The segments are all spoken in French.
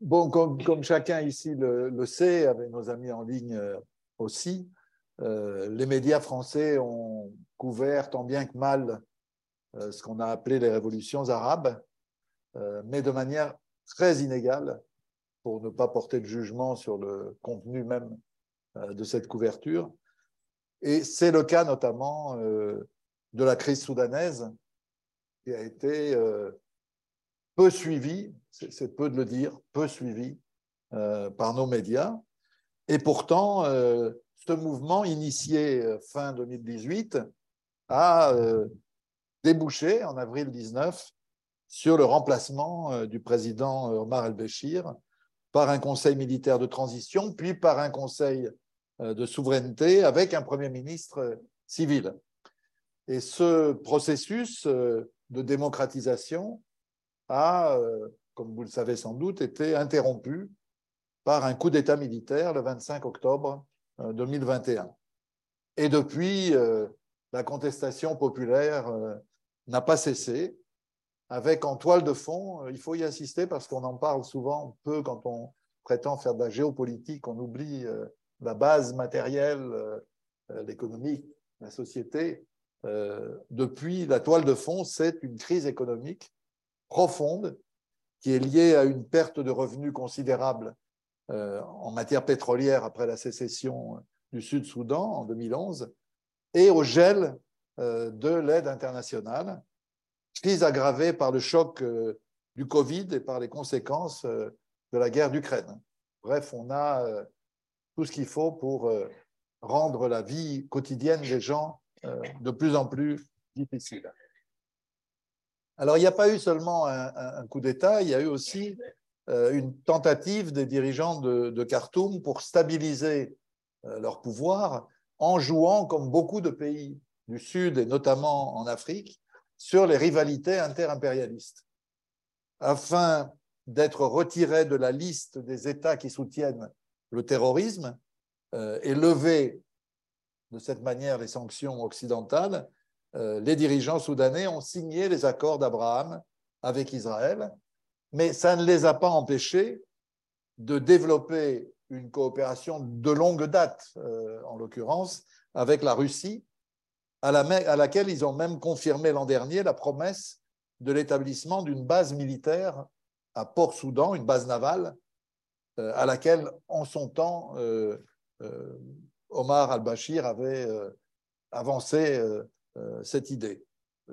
bon, comme, chacun ici le, sait, avec nos amis en ligne aussi, les médias français ont couvert tant bien que mal ce qu'on a appelé les révolutions arabes, mais de manière très inégale pour ne pas porter de jugement sur le contenu même euh, de cette couverture. Et c'est le cas notamment euh, de la crise soudanaise, qui a été euh, peu suivie, c'est peu de le dire, peu suivie par nos médias. Et pourtant, ce mouvement initié fin 2018 a débouché en avril 19 sur le remplacement du président Omar el-Béchir par un conseil militaire de transition, puis par un conseil euh, de souveraineté avec un Premier ministre civil. Et ce processus euh, de démocratisation a, euh, comme vous le savez sans doute, été interrompu par un coup d'État militaire le 25 octobre 2021. Et depuis, la contestation populaire n'a pas cessé avec en toile de fond, euh, il faut y insister parce qu'on en parle souvent peu quand on prétend faire de la géopolitique, on oublie euh, la base matérielle, euh, l'économie, la société. Depuis, la toile de fond, c'est une crise économique profonde qui est liée à une perte de revenus considérable en matière pétrolière après la sécession du Sud-Soudan en 2011 et au gel de l'aide internationale crise aggravée par le choc euh, du Covid et par les conséquences euh, de la guerre d'Ukraine. Bref, on a euh, tout ce qu'il faut pour rendre la vie quotidienne des gens de plus en plus difficile. Alors, il n'y a pas eu seulement un, coup d'État, il y a eu aussi une tentative des dirigeants de, Khartoum pour stabiliser leur pouvoir en jouant, comme beaucoup de pays du Sud et notamment en Afrique, sur les rivalités interimpérialistes, afin d'être retiré de la liste des États qui soutiennent le terrorisme euh, et lever de cette manière les sanctions occidentales, euh, les dirigeants soudanais ont signé les accords d'Abraham avec Israël, mais ça ne les a pas empêchés de développer une coopération de longue date, euh, en l'occurrence, avec la Russie, à, laquelle ils ont même confirmé l'an dernier la promesse de l'établissement d'une base militaire à Port-Soudan, une base navale, euh, à laquelle, en son temps, euh, euh, Omar al-Bashir avait avancé cette idée.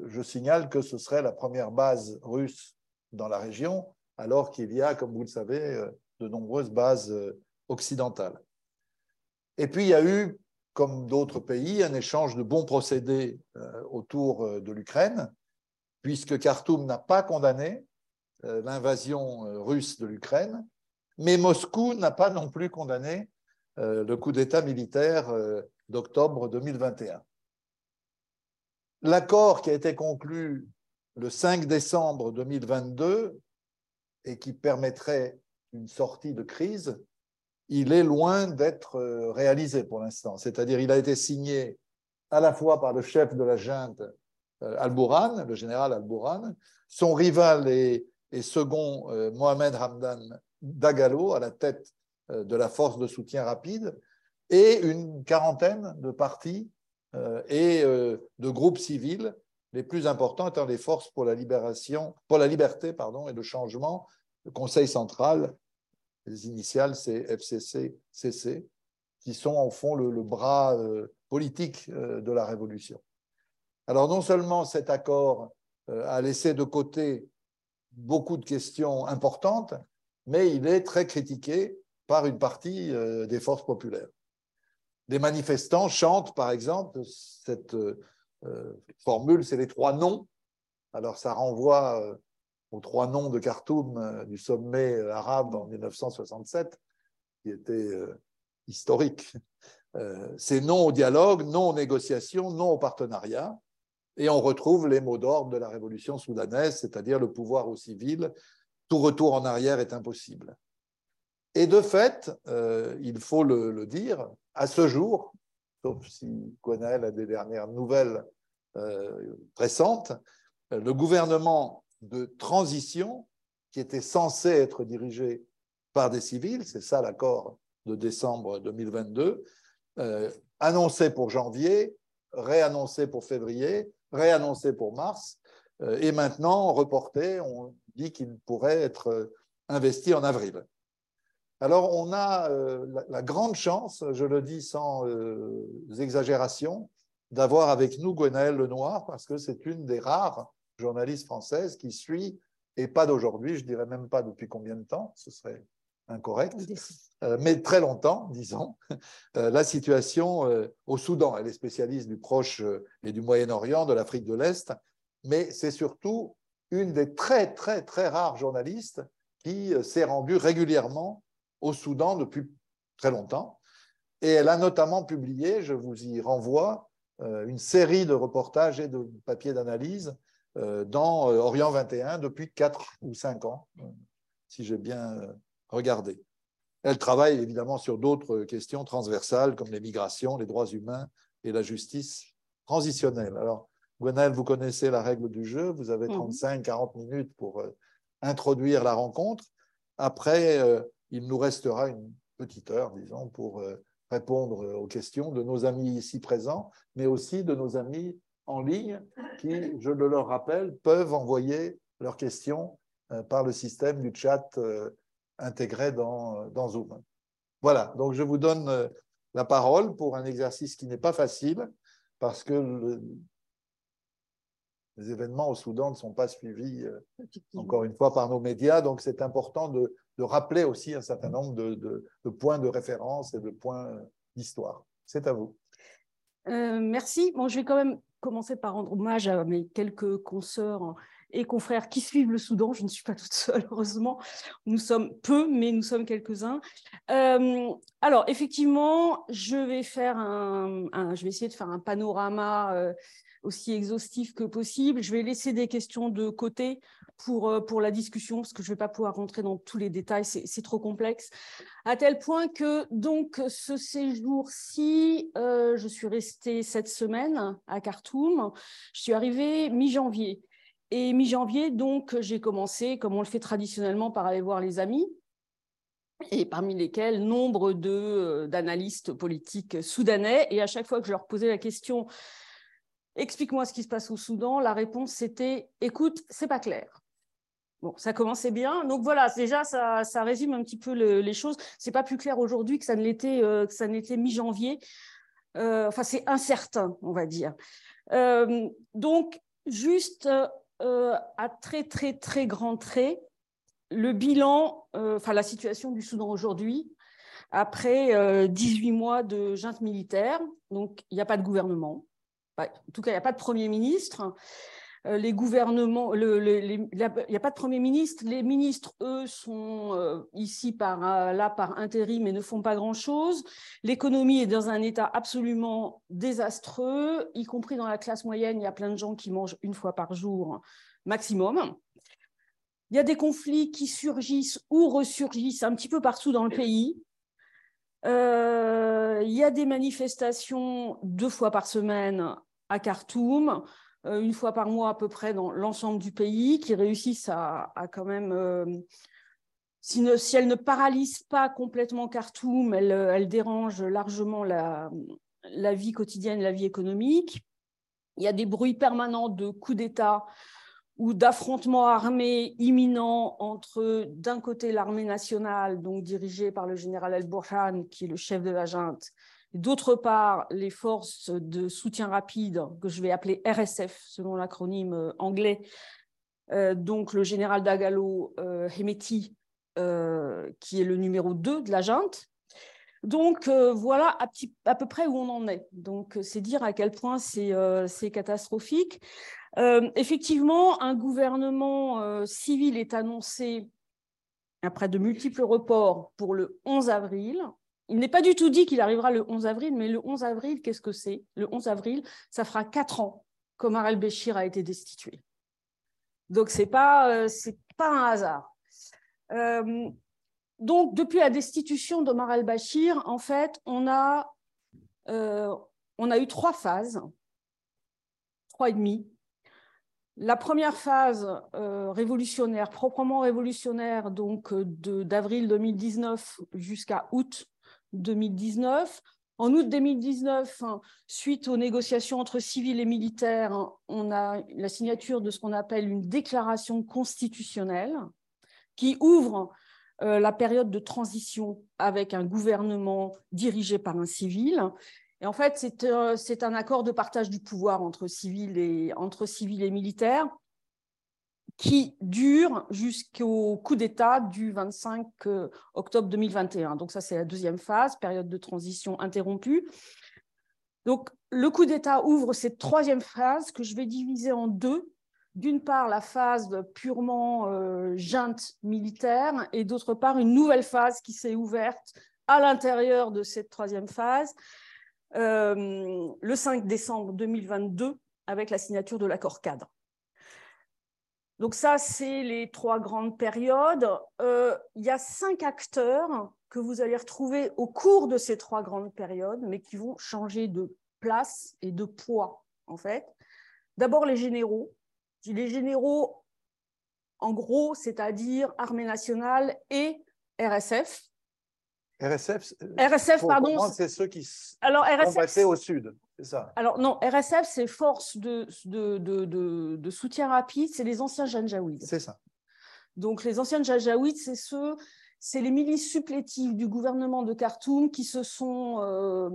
Je signale que ce serait la première base russe dans la région, alors qu'il y a, comme vous le savez, de nombreuses bases occidentales. Et puis, il y a eu comme d'autres pays, un échange de bons procédés euh, autour euh, de l'Ukraine, puisque Khartoum n'a pas condamné euh, l'invasion russe de l'Ukraine, mais Moscou n'a pas non plus condamné le coup d'État militaire d'octobre 2021. L'accord qui a été conclu le 5 décembre 2022 et qui permettrait une sortie de crise il est loin d'être euh, réalisé pour l'instant. C'est-à-dire, il a été signé à la fois par le chef de la junte euh, Al-Bourhan, le général Al-Bourhan, son rival et, second euh, Mohamed Hamdan Dagalo à la tête de la force de soutien rapide, et une quarantaine de partis et de groupes civils, les plus importants étant les forces pour la libération, pour la liberté, pardon, et le changement, le Conseil central les initiales, c'est FCC, CC, qui sont en fond le, bras euh, politique euh, de la Révolution. Alors non seulement cet accord euh, a laissé de côté beaucoup de questions importantes, mais il est très critiqué par une partie des forces populaires. Des manifestants chantent, par exemple, cette formule, c'est les trois noms. Alors ça renvoie aux trois noms de Khartoum euh, du sommet euh, arabe en 1967, qui était euh, historique. C'est non au dialogue, non aux négociations, non au partenariat. Et on retrouve les mots d'ordre de la révolution soudanaise, c'est-à-dire le pouvoir au civil, tout retour en arrière est impossible. Et de fait, il faut le, dire, à ce jour, sauf si Gwenaël a des dernières nouvelles récentes, le gouvernement de transition qui était censé être dirigé par des civils, c'est ça l'accord de décembre 2022, euh, annoncé pour janvier, réannoncé pour février, réannoncé pour mars, euh, et maintenant reporté, on dit qu'il pourrait être investi en avril. Alors on a euh, la, grande chance, je le dis sans exagération, d'avoir avec nous Gwenaëlle Lenoir, parce que c'est une des rares journalistes françaises qui suit, et pas d'aujourd'hui, je dirais même pas depuis combien de temps, ce serait incorrect, euh, mais très longtemps, disons, euh, la situation euh, au Soudan. Elle est spécialiste du Proche et du Moyen-Orient, de l'Afrique de l'Est, mais c'est surtout une des très, très, très rares journalistes qui s'est rendue régulièrement au Soudan depuis très longtemps. Et elle a notamment publié, je vous y renvoie, une série de reportages et de papiers d'analyse dans Orient 21 depuis 4 ou 5 ans, si j'ai bien regardez. Elle travaille évidemment sur d'autres questions transversales comme les migrations, les droits humains et la justice transitionnelle. Alors, Gwenaëlle, vous connaissez la règle du jeu. Vous avez 35-40 mhm. minutes pour euh, introduire la rencontre. Après, euh, il nous restera une petite heure, disons, pour euh, répondre aux questions de nos amis ici présents, mais aussi de nos amis en ligne qui, je le leur rappelle, peuvent envoyer leurs questions par le système du chat intégré dans, dans Zoom. Voilà, donc je vous donne euh, la parole pour un exercice qui n'est pas facile parce que les événements au Soudan ne sont pas suivis, euh, encore une fois, par nos médias. Donc, c'est important de, de, rappeler aussi un certain nombre de, points de référence et de points d'histoire. C'est à vous. Euh, merci. Bon, je vais quand même commencer par rendre hommage à mes quelques consoeurs et confrères qui suivent le Soudan. Je ne suis pas toute seule, heureusement. Nous sommes peu, mais nous sommes quelques-uns. Euh, alors, effectivement, je vais, faire un, je vais essayer de faire un panorama euh, aussi exhaustif que possible. Je vais laisser des questions de côté pour, euh, pour la discussion, parce que je ne vais pas pouvoir rentrer dans tous les détails, c'est trop complexe. À tel point que, donc, ce séjour-ci, je suis restée cette semaine à Khartoum. Je suis arrivée mi-janvier. Et mi-janvier, donc, j'ai commencé, comme on le fait traditionnellement, par aller voir les amis, et parmi lesquels nombre euh, d'analystes politiques soudanais. Et à chaque fois que je leur posais la question, explique-moi ce qui se passe au Soudan, la réponse c'était, écoute, c'est pas clair. Bon, ça commençait bien. Donc voilà, déjà, ça, ça résume un petit peu les choses. C'est pas plus clair aujourd'hui que ça ne l'était euh, mi-janvier. Euh, enfin, c'est incertain, on va dire. donc, juste euh, à très, très, très grands traits le bilan, euh, enfin la situation du Soudan aujourd'hui, après 18 euh, mois de junte militaire. Donc, il n'y a pas de gouvernement. En tout cas, il n'y a pas de Premier ministre. Euh, les gouvernements, il n'y a pas de Premier ministre. Les ministres, eux, sont euh, ici par, euh, là par intérim et ne font pas grand-chose. L'économie est dans un état absolument désastreux, y compris dans la classe moyenne. Il y a plein de gens qui mangent une fois par jour maximum. Il y a des conflits qui surgissent ou ressurgissent un petit peu partout dans le pays. il y a des manifestations deux fois par semaine à Khartoum. Euh, une fois par mois à peu près dans l'ensemble du pays, qui réussissent à, quand même, euh, si, elles ne paralysent pas complètement Khartoum, elles, elles dérangent largement la, vie quotidienne, la vie économique. Il y a des bruits permanents de coups d'État ou d'affrontements armés imminents entre, d'un côté, l'armée nationale, donc dirigée par le général El-Burhan, qui est le chef de la junte, D'autre part, les forces de soutien rapide, que je vais appeler RSF, selon l'acronyme euh, anglais, euh, donc le général Dagalo euh, Hemeti, qui est le numéro 2 de la junte. Donc voilà à, peu près où on en est. Donc c'est dire à quel point c'est catastrophique. effectivement, un gouvernement civil est annoncé après de multiples reports pour le 11 avril. Il n'est pas du tout dit qu'il arrivera le 11 avril, mais le 11 avril, qu'est-ce que c'est? Le 11 avril, ça fera quatre ans qu'Omar el-Béchir a été destitué. Donc, ce n'est pas, euh, pas un hasard. Euh, donc, depuis la destitution d'Omar el-Béchir, en fait, on a, euh, on a eu trois phases, trois et demi. La première phase révolutionnaire, proprement révolutionnaire, donc d'avril 2019 jusqu'à août 2019, en août 2019, suite aux négociations entre civils et militaires, on a la signature de ce qu'on appelle une déclaration constitutionnelle qui ouvre euh, la période de transition avec un gouvernement dirigé par un civil. Et en fait, c'est euh, un accord de partage du pouvoir entre civils et, entre civils et militaires qui dure jusqu'au coup d'État du 25 euh, octobre 2021. Donc ça, c'est la deuxième phase, période de transition interrompue. Donc le coup d'État ouvre cette troisième phase que je vais diviser en deux. D'une part, la phase purement euh, junte militaire et d'autre part, une nouvelle phase qui s'est ouverte à l'intérieur de cette troisième phase euh, le 5 décembre 2022 avec la signature de l'accord cadre. Donc ça, c'est les trois grandes périodes. Euh, il y a cinq acteurs que vous allez retrouver au cours de ces trois grandes périodes, mais qui vont changer de place et de poids, en fait. D'abord, les généraux. Les généraux, en gros, c'est-à-dire Armée nationale et RSF. RSF, RSF pardon. C'est ceux qui Alors, combattaient au sud. Alors non, RSF, c'est force de, de, soutien rapide, c'est les anciens Janjaouides. C'est ça. Donc les anciens Janjaouides, c'est ceux, c'est les milices supplétives du gouvernement de Khartoum qui se sont, euh,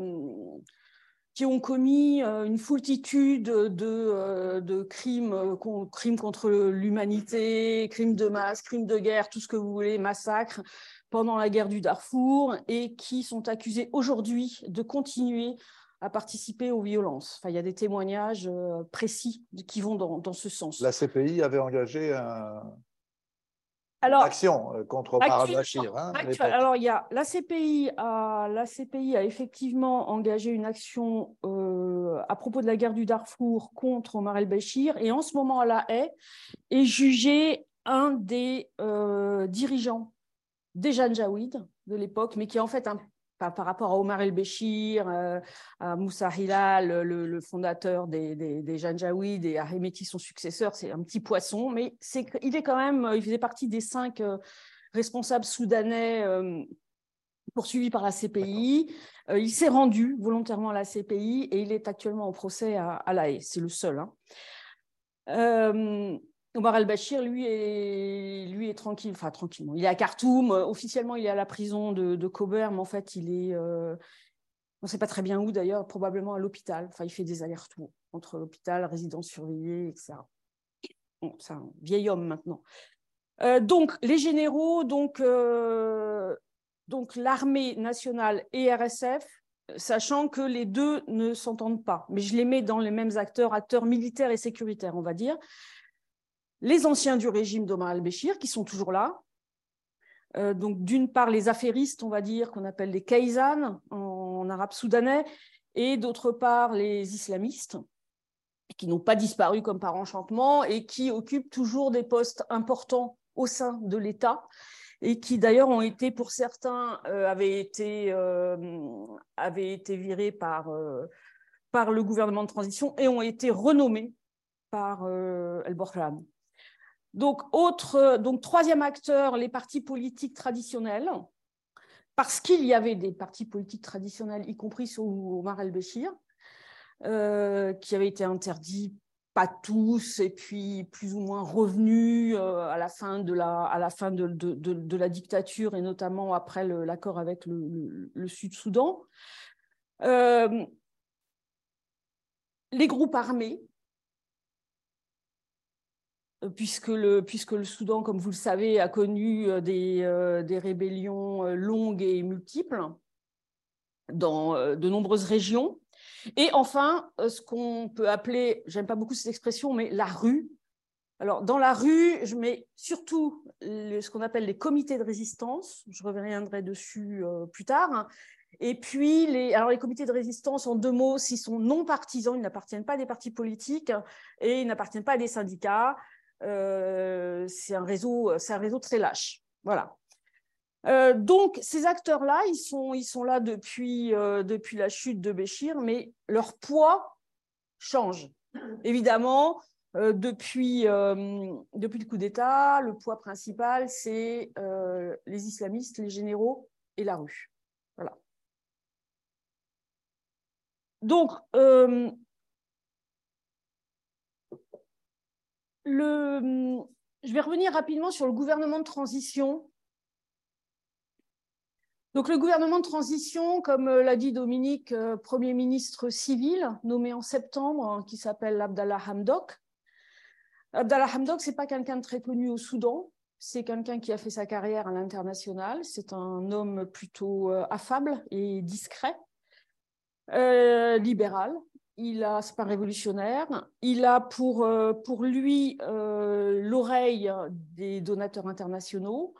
qui ont commis euh, une foultitude de, euh, de crimes, crimes contre l'humanité, crimes de masse, crimes de guerre, tout ce que vous voulez, massacres pendant la guerre du Darfour et qui sont accusés aujourd'hui de continuer à participer aux violences. Enfin, il y a des témoignages euh, précis qui vont dans, ce sens. La CPI avait engagé un... Alors, action euh, contre Omar al-Bashir. Hein, alors, il y a la CPI a, la CPI a effectivement engagé une action euh, à propos de la guerre du Darfour contre Omar el-Bashir et en ce moment à La Haye est jugé un des dirigeants des Janjaouides de l'époque, mais qui est en fait un par, rapport à Omar el-Béchir, euh, à Moussa Hilal, le, fondateur des, des, des Janjaouides, et Ahmeti, son successeur, c'est un petit poisson, mais il est quand même, il faisait partie des cinq euh, responsables soudanais euh, poursuivis par la CPI. il s'est rendu volontairement à la CPI et il est actuellement au procès à, à La Haye. C'est le seul. Hein. Omar al-Bashir, lui, est, tranquille, enfin tranquillement. Il est à Khartoum. Officiellement, il est à la prison de, de Kober, mais en fait, il est. Euh, on ne sait pas très bien où d'ailleurs, probablement à l'hôpital. Enfin, il fait des allers-retours entre l'hôpital, résidence surveillée, etc. c'est un vieil homme maintenant. Euh, donc, les généraux, donc, euh, donc l'armée nationale et RSF, sachant que les deux ne s'entendent pas. Mais je les mets dans les mêmes acteurs, acteurs militaires et sécuritaires, on va dire les anciens du régime d'Omar al-Béchir, qui sont toujours là. Euh, donc, d'une part, les affairistes, on va dire, qu'on appelle les Kaizan en, arabe soudanais, et d'autre part, les islamistes, qui n'ont pas disparu comme par enchantement et qui occupent toujours des postes importants au sein de l'État et qui d'ailleurs ont été, pour certains, euh, avaient, été, euh, avaient été virés par, le gouvernement de transition et ont été renommés par El-Borhan. Donc, autre, donc, troisième acteur, les partis politiques traditionnels, parce qu'il y avait des partis politiques traditionnels, y compris sous Omar el-Béchir, euh, qui avaient été interdits, pas tous, et puis plus ou moins revenus euh, à la fin de la, dictature, et notamment après l'accord avec le, le, Sud-Soudan. Euh, les groupes armés, puisque le, puisque le Soudan, comme vous le savez, a connu euh, des, euh, des rébellions euh, longues et multiples dans de nombreuses régions. Et enfin, ce qu'on peut appeler, j'aime pas beaucoup cette expression, mais la rue. Alors, dans la rue, je mets surtout ce qu'on appelle les comités de résistance. Je reviendrai dessus plus tard. Et puis, les, alors les comités de résistance, en deux mots, s'ils sont non partisans, ils n'appartiennent pas à des partis politiques et ils n'appartiennent pas à des syndicats. Euh, c'est un réseau, un réseau très lâche. Voilà. Euh, donc ces acteurs-là, ils sont, ils sont là depuis, euh, depuis la chute de Béchir, mais leur poids change. Évidemment, depuis, depuis le coup d'État, le poids principal, c'est les islamistes, les généraux et la rue. Voilà. Donc, le, je vais revenir rapidement sur le gouvernement de transition. Donc, le gouvernement de transition, comme euh, l'a dit Dominique, euh, Premier ministre civil, nommé en septembre, hein, qui s'appelle Abdallah Hamdok. Abdallah Hamdok, ce n'est pas quelqu'un de très connu au Soudan, c'est quelqu'un qui a fait sa carrière à l'international. C'est un homme plutôt euh, affable et discret, libéral, il a, c'est pas révolutionnaire, il a pour, euh, lui euh, l'oreille des donateurs internationaux,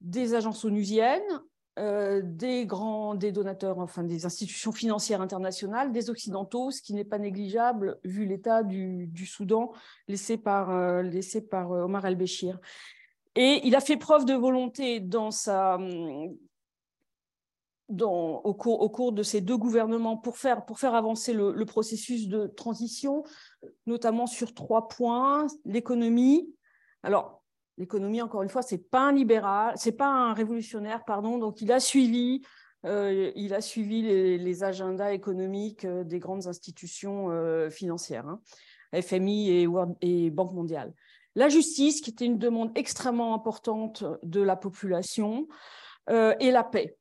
des agences onusiennes, euh, des grands, des donateurs, enfin des institutions financières internationales, des occidentaux, ce qui n'est pas négligeable vu l'état du, Soudan laissé par, laissé par Omar el-Béchir. Et il a fait preuve de volonté dans sa, au, cours, de ces deux gouvernements pour faire, avancer le, processus de transition, notamment sur trois points l'économie. Alors, l'économie, encore une fois, c'est pas un libéral, c'est pas un révolutionnaire, pardon. Donc, il a suivi, euh, il a suivi les, agendas économiques euh, des grandes institutions euh, financières, hein, FMI et Banque mondiale. La justice, qui était une demande extrêmement importante de la population, et la paix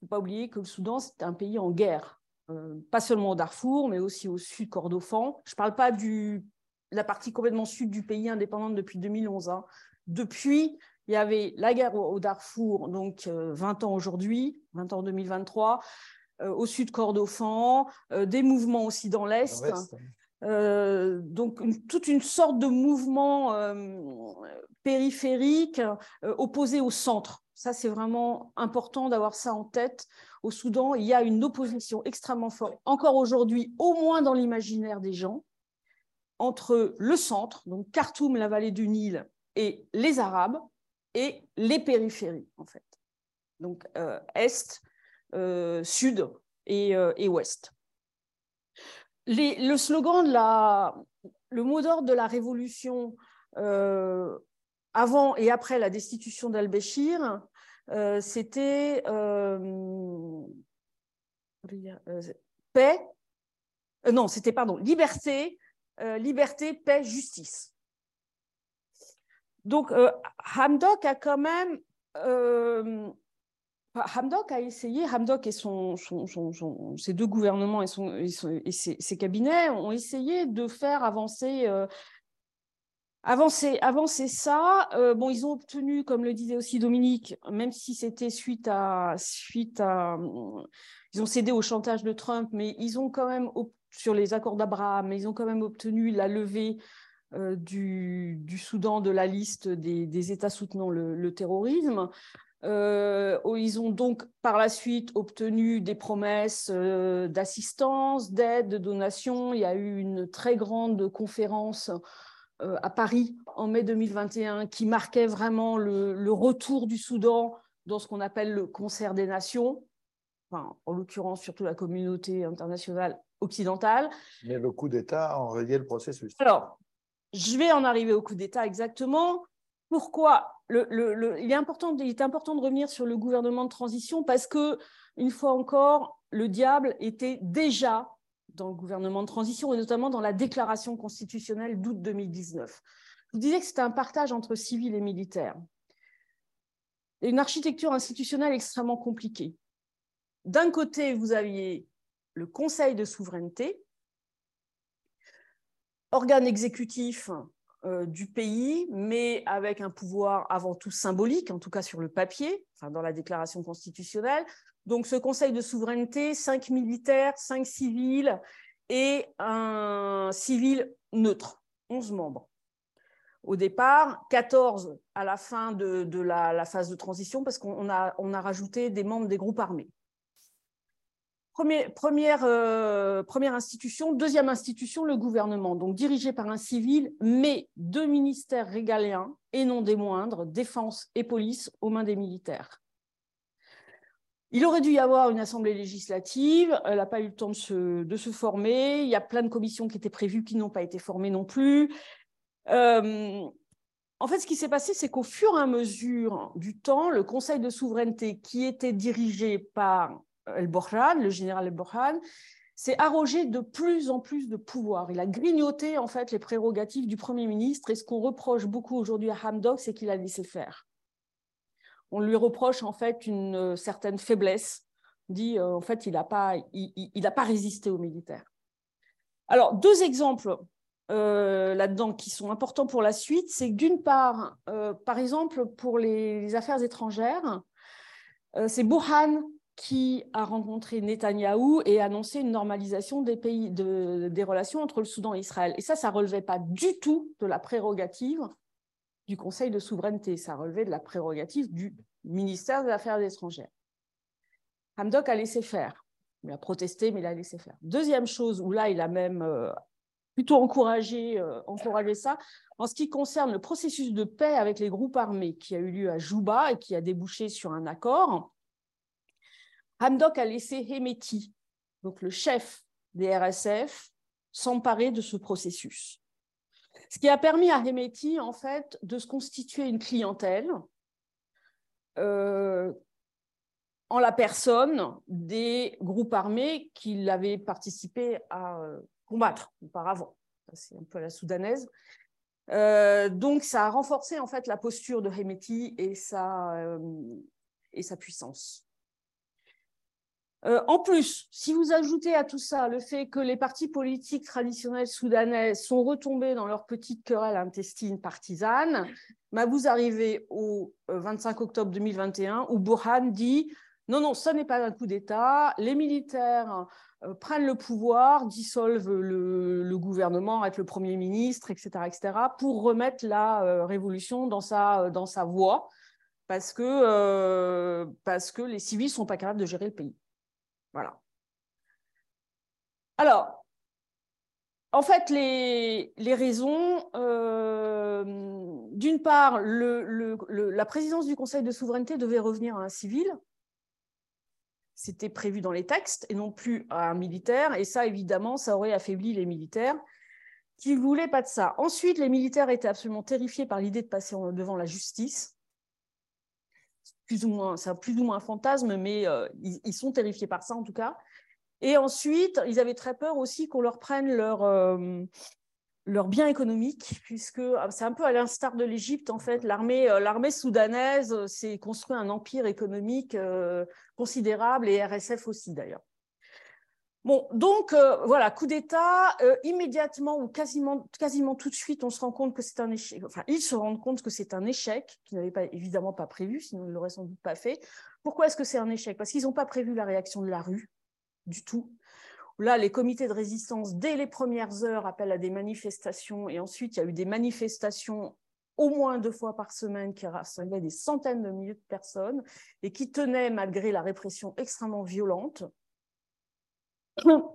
ne faut pas oublier que le Soudan, c'est un pays en guerre, euh, pas seulement au Darfour, mais aussi au sud Kordofan. Je ne parle pas de la partie complètement sud du pays indépendante depuis 2011. Hein. Depuis, il y avait la guerre au, Darfour, donc 20 euh, ans aujourd'hui, 20 ans en 2023, euh, au sud Kordofan, des mouvements aussi dans l'Est. donc toute une sorte de mouvement périphérique opposé au centre. Ça, c'est vraiment important d'avoir ça en tête. Au Soudan, il y a une opposition extrêmement forte, encore aujourd'hui, au moins dans l'imaginaire des gens, entre le centre, donc Khartoum, la vallée du Nil, et les Arabes, et les périphéries, en fait. Donc, euh, Est, euh, Sud et, euh, Ouest. le slogan de la, le mot d'ordre de la révolution avant et après la destitution d'Al-Béchir, euh, c'était euh, euh, paix, non, c'était pardon, liberté, liberté, paix, justice. Donc, Hamdok a quand même Hamdok a essayé, Hamdok et son, ses deux gouvernements et, son, et, ses, cabinets ont essayé de faire avancer Avancer, avancer ça, euh, bon, ils ont obtenu, comme le disait aussi Dominique, même si c'était suite à, suite à, ils ont cédé au chantage de Trump, mais ils ont quand même sur les accords d'Abraham, ils ont quand même obtenu la levée euh, du, du, Soudan de la liste des, États soutenant le, terrorisme. Euh, ils ont donc par la suite obtenu des promesses d'assistance, d'aide, de donation. Il y a eu une très grande conférence euh, à Paris en mai 2021 qui marquait vraiment le, retour du Soudan dans ce qu'on appelle le concert des nations, enfin, en l'occurrence surtout la communauté internationale occidentale. Mais le coup d'État a enrayé le processus. Alors, je vais en arriver au coup d'État exactement. Pourquoi le, il, est important, il est important de revenir sur le gouvernement de transition parce que, une fois encore, le diable était déjà dans le gouvernement de transition et notamment dans la déclaration constitutionnelle d'août 2019. Je vous disais que c'était un partage entre civils et militaires. Une architecture institutionnelle extrêmement compliquée. D'un côté, vous aviez le Conseil de souveraineté, organe exécutif euh, du pays, mais avec un pouvoir avant tout symbolique, en tout cas sur le papier, dans la déclaration constitutionnelle, donc ce Conseil de souveraineté, cinq militaires, cinq civils et un civil neutre, 11 membres. Au départ, 14 à la fin de, la, phase de transition parce qu'on a, rajouté des membres des groupes armés. première, euh, première institution, deuxième institution, le gouvernement, donc dirigé par un civil, mais deux ministères régaliens, et non des moindres, défense et police, aux mains des militaires. Il aurait dû y avoir une assemblée législative, elle n'a pas eu le temps de se, de se, former, il y a plein de commissions qui étaient prévues qui n'ont pas été formées non plus. Euh, en fait, ce qui s'est passé, c'est qu'au fur et à mesure du temps, le Conseil de souveraineté, qui était dirigé par El Borhan, le général El Borhan, s'est arrogé de plus en plus de pouvoir. Il a grignoté en fait les prérogatives du Premier ministre et ce qu'on reproche beaucoup aujourd'hui à Hamdok, c'est qu'il a laissé faire on lui reproche en fait une euh, certaine faiblesse. On dit euh, en fait il n'a pas, résisté aux militaires. Alors deux exemples euh, là-dedans qui sont importants pour la suite, c'est d'une part, par exemple pour les, affaires étrangères, c'est Burhan qui a rencontré Netanyahou et annoncé une normalisation des, des relations entre le Soudan et Israël. Et ça, ça ne relevait pas du tout de la prérogative du Conseil de souveraineté. Ça relevait de la prérogative du ministère des Affaires étrangères. Hamdok a laissé faire. Il a protesté, mais il a laissé faire. Deuxième chose, où là, il a même euh, plutôt encouragé, euh, encouragé ça, en ce qui concerne le processus de paix avec les groupes armés qui a eu lieu à Jouba et qui a débouché sur un accord, Hamdok a laissé Hemeti, donc le chef des RSF, s'emparer de ce processus. Ce qui a permis à Hemeti, en fait, de se constituer une clientèle euh, en la personne des groupes armés qui l'avaient participé à euh, combattre auparavant. C'est un peu la soudanaise. Euh, donc, ça a renforcé en fait la posture de Hemeti et sa, et sa puissance. Euh, en plus, si vous ajoutez à tout ça le fait que les partis politiques traditionnels soudanais sont retombés dans leur petite querelle intestine partisane, bah, vous arrivez au 25 euh, octobre 2021 où Burhan dit non, non, ce n'est pas un coup d'État, les militaires euh, prennent le pouvoir, dissolvent le, gouvernement avec le Premier ministre, etc., etc., pour remettre la révolution dans sa, voie, parce que, parce que les civils ne sont pas capables de gérer le pays. Voilà. Alors, en fait, les, raisons, euh, d'une part, la présidence du Conseil de souveraineté devait revenir à un civil. C'était prévu dans les textes et non plus à un militaire. Et ça, évidemment, ça aurait affaibli les militaires qui ne voulaient pas de ça. Ensuite, les militaires étaient absolument terrifiés par l'idée de passer devant la justice plus ou moins, c'est plus ou moins un fantasme, mais euh, ils, sont terrifiés par ça en tout cas. Et ensuite, ils avaient très peur aussi qu'on leur prenne leur, euh, leurs biens économiques, puisque ah, c'est un peu à l'instar de l'Égypte, en fait, l'armée, euh, l'armée soudanaise s'est construit un empire économique considérable, et RSF aussi d'ailleurs. Bon, donc euh, voilà, coup d'État, euh, immédiatement ou quasiment, tout de suite, on se rend compte que c'est un échec. Enfin, ils se rendent compte que c'est un échec, qu'ils n'avaient pas, évidemment pas prévu, sinon ils ne l'auraient sans doute pas fait. Pourquoi est-ce que c'est un échec? Parce qu'ils n'ont pas prévu la réaction de la rue, du tout. Là, les comités de résistance, dès les premières heures, appellent à des manifestations, et ensuite, il y a eu des manifestations au moins deux fois par semaine qui rassemblaient des centaines de milliers de personnes et qui tenaient, malgré la répression extrêmement violente,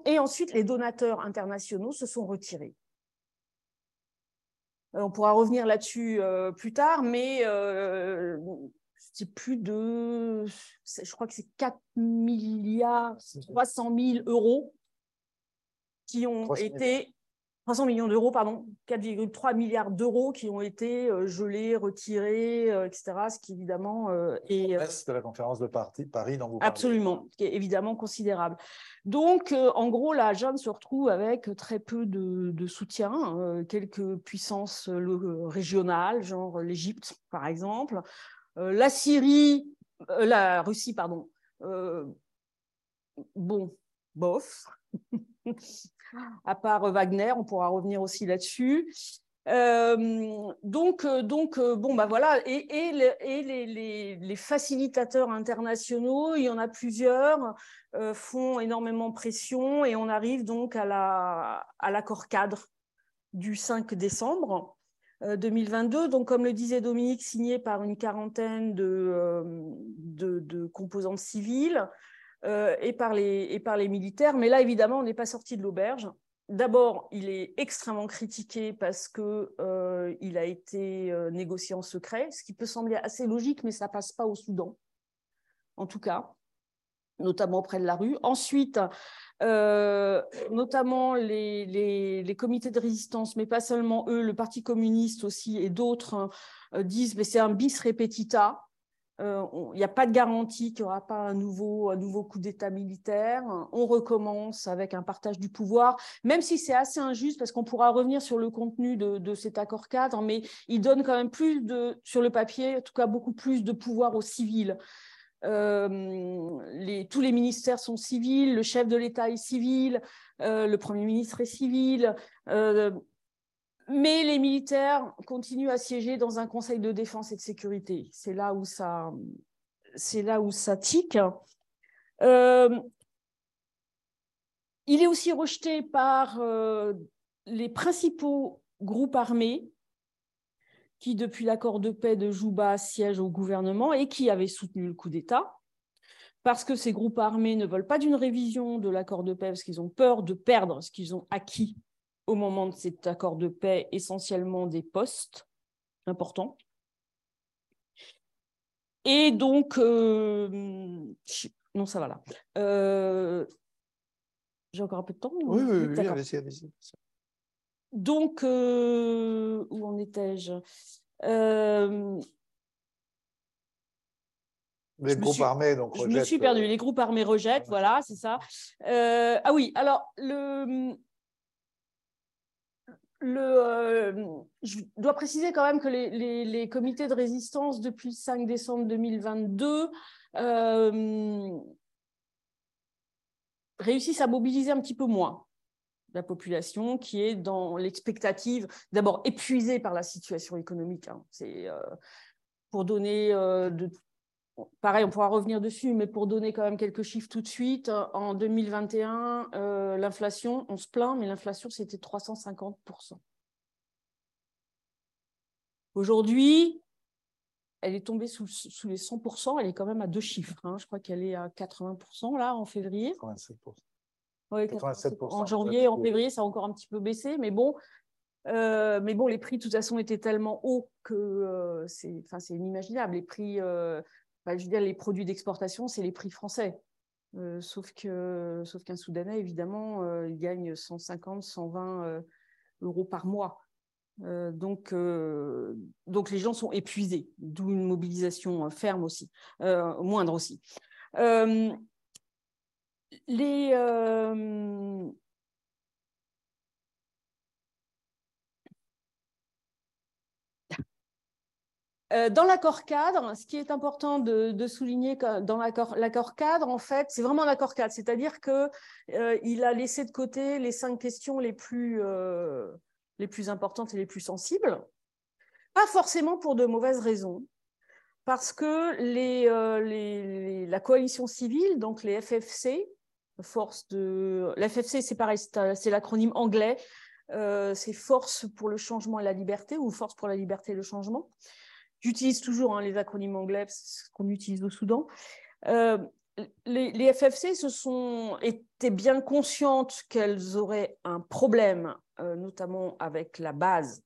et ensuite, les donateurs internationaux se sont retirés. Euh, on pourra revenir là-dessus euh, plus tard, mais euh, c'est plus de, je crois que c'est 4 milliards 300 000 euros qui ont été 300 millions d'euros, pardon, 4,3 milliards d'euros qui ont été euh, gelés, retirés, euh, etc. Ce qui évidemment euh, est. de la conférence de Paris vous parlez. Absolument, qui est évidemment considérable. Donc, en gros, la Jeanne se retrouve avec très peu de, soutien, quelques puissances régionales, genre l'Égypte, par exemple, la Syrie, la Russie, pardon. bon, bof. à part Wagner, on pourra revenir aussi là-dessus. Euh, donc, euh, donc euh, bon, bah voilà, et, les, facilitateurs internationaux, il y en a plusieurs, font énormément pression et on arrive donc à l'accord la, cadre du 5 décembre 2022. Donc, comme le disait Dominique, signé par une quarantaine de composantes civiles. Euh, et, par les, et par les militaires. Mais là, évidemment, on n'est pas sorti de l'auberge. D'abord, il est extrêmement critiqué parce qu'il euh, a été euh, négocié en secret, ce qui peut sembler assez logique, mais ça passe pas au Soudan, en tout cas. notamment près de la rue. Ensuite, euh, notamment les, les, comités de résistance, mais pas seulement eux, le Parti communiste aussi et d'autres euh, disent mais c'est un bis repetita. Euh, il n'y a pas de garantie qu'il n'y aura pas un nouveau, coup d'État militaire. On recommence avec un partage du pouvoir, même si c'est assez injuste, parce qu'on pourra revenir sur le contenu de, cet accord cadre, mais il donne quand même plus de, sur le papier, en tout cas beaucoup plus de pouvoir aux civils. Euh, tous les ministères sont civils, le chef de l'État est civil, euh, le Premier ministre est civil, mais les militaires continuent à siéger dans un conseil de défense et de sécurité. C'est là où ça, tique. il est aussi rejeté par les principaux groupes armés qui, depuis l'accord de paix de Jouba, siège au gouvernement et qui avait soutenu le coup d'État, parce que ces groupes armés ne veulent pas d'une révision de l'accord de paix, parce qu'ils ont peur de perdre ce qu'ils ont acquis au moment de cet accord de paix, essentiellement des postes importants. Et donc, euh, non, ça va là. Euh, j'ai encore un peu de temps Oui, oui, oui, allez-y, allez-y. Donc, euh, où en étais-je? Les groupes armés, donc Je me suis perdu. Euh, Les groupes armés rejettent, voilà, c'est ça. ah oui, alors, le, le, je dois préciser quand même que les, comités de résistance, depuis le 5 décembre 2022, réussissent à mobiliser un petit peu moins la population qui est dans l'expectative, d'abord épuisée par la situation économique. Hein. C'est euh, pour donner euh, de pareil, on pourra revenir dessus, mais pour donner quand même quelques chiffres tout de suite, en 2021, euh, l'inflation, on se plaint, mais l'inflation, c'était 350%. Aujourd'hui, elle est tombée sous, les 100%, elle est quand même à deux chiffres. Hein. Je crois qu'elle est à 80% là en février. 87%. En janvier, en février, ça a encore un petit peu baissé, mais bon, euh, mais bon, les prix de toute façon étaient tellement hauts que euh, c'est, inimaginable. Les prix, euh, je veux dire, les produits d'exportation, c'est les prix français. sauf que, sauf qu'un Soudanais, évidemment, il gagne 150, 120 euros par mois. donc, donc les gens sont épuisés, d'où une mobilisation ferme aussi, moindre aussi les, Dans l'accord cadre, ce qui est important de, souligner dans l'accord cadre, en fait, c'est vraiment l'accord cadre, c'est-à-dire qu'il euh, a laissé de côté les cinq questions les plus, les plus importantes et les plus sensibles, pas forcément pour de mauvaises raisons, parce que la coalition civile, donc les FFC, force de. La FFC, c'est pareil, c'est l'acronyme anglais. Euh, c'est Force pour le changement et la liberté ou Force pour la liberté et le changement. J'utilise toujours hein, les acronymes anglais, ce qu'on utilise au Soudan. Euh, les, FFC se sont étaient bien conscientes qu'elles auraient un problème, euh, notamment avec la base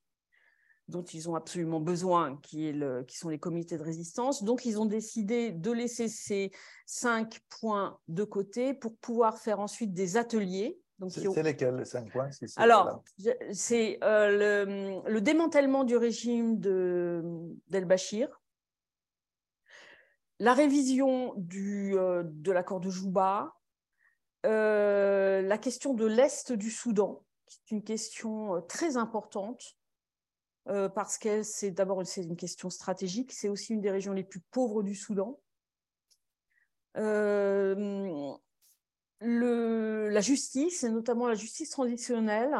dont ils ont absolument besoin, qui, est le, qui sont les comités de résistance. Donc, ils ont décidé de laisser ces cinq points de côté pour pouvoir faire ensuite des ateliers. C'est lesquels les cinq points Alors, c'est euh, le, démantèlement du régime d'El-Bachir, la révision du, euh, de l'accord de Jouba, euh, la question de l'Est du Soudan, qui est une question très importante parce que c'est d'abord une question stratégique, c'est aussi une des régions les plus pauvres du Soudan. Euh, la justice, et notamment la justice transitionnelle,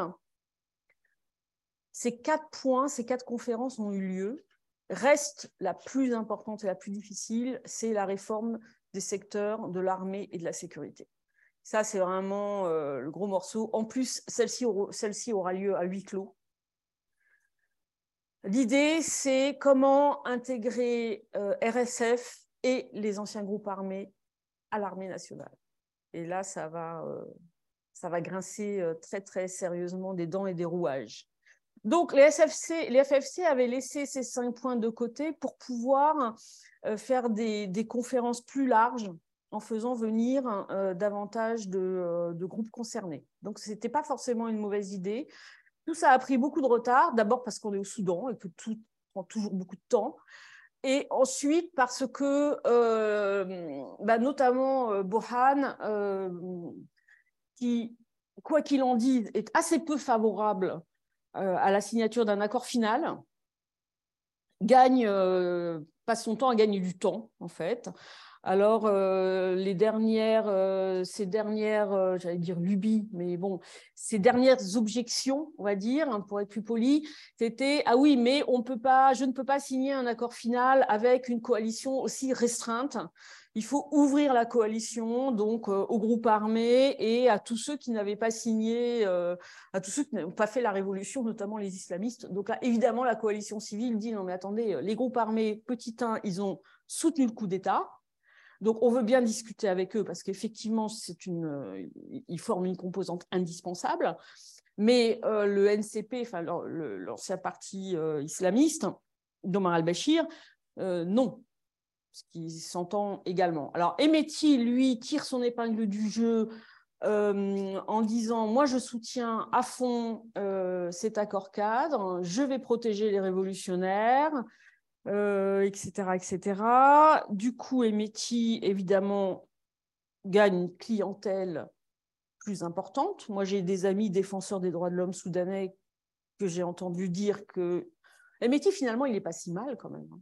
ces quatre points, ces quatre conférences ont eu lieu. Reste la plus importante et la plus difficile, c'est la réforme des secteurs de l'armée et de la sécurité. Ça, c'est vraiment euh, le gros morceau. En plus, celle-ci aura lieu à huis clos. L'idée, c'est comment intégrer euh, RSF et les anciens groupes armés à l'armée nationale. Et là, ça va, euh, ça va grincer euh, très, très sérieusement des dents et des rouages. Donc, les, SFC, les FFC avaient laissé ces cinq points de côté pour pouvoir faire des, conférences plus larges en faisant venir davantage de, de, groupes concernés. Donc, ce n'était pas forcément une mauvaise idée. Tout ça a pris beaucoup de retard, d'abord parce qu'on est au Soudan et que tout prend toujours beaucoup de temps. Et ensuite, parce que, euh, bah, notamment, euh, Bohan, euh, qui, quoi qu'il en dise, est assez peu favorable à la signature d'un accord final, gagne, passe son temps à gagner du temps, en fait, alors, euh, les dernières, euh, ces dernières, euh, j'allais dire lubies, mais bon, ces dernières objections, on va dire, hein, pour être plus poli, c'était ah oui, mais on peut pas, je ne peux pas signer un accord final avec une coalition aussi restreinte. Il faut ouvrir la coalition donc aux groupes armés et à tous ceux qui n'avaient pas signé, à tous ceux qui n'ont pas fait la révolution, notamment les islamistes. Donc là, évidemment, la coalition civile dit non mais attendez, les groupes armés, petit 1, ils ont soutenu le coup d'État donc, on veut bien discuter avec eux parce qu'effectivement, c'est une, euh, ils forment une composante indispensable. Mais euh, le NCP, enfin l'ancien parti euh, islamiste d'Omar al-Bashir, non, ce qui s'entend également. Alors, Emeti, lui, tire son épingle du jeu en disant Moi, je soutiens à fond cet accord cadre, je vais protéger les révolutionnaires, euh, etc. Du coup, Emeti, évidemment, gagne une clientèle plus importante. Moi, j'ai des amis défenseurs des droits de l'homme soudanais que j'ai entendu dire que Emeti, finalement, il n'est pas si mal quand même. Hein.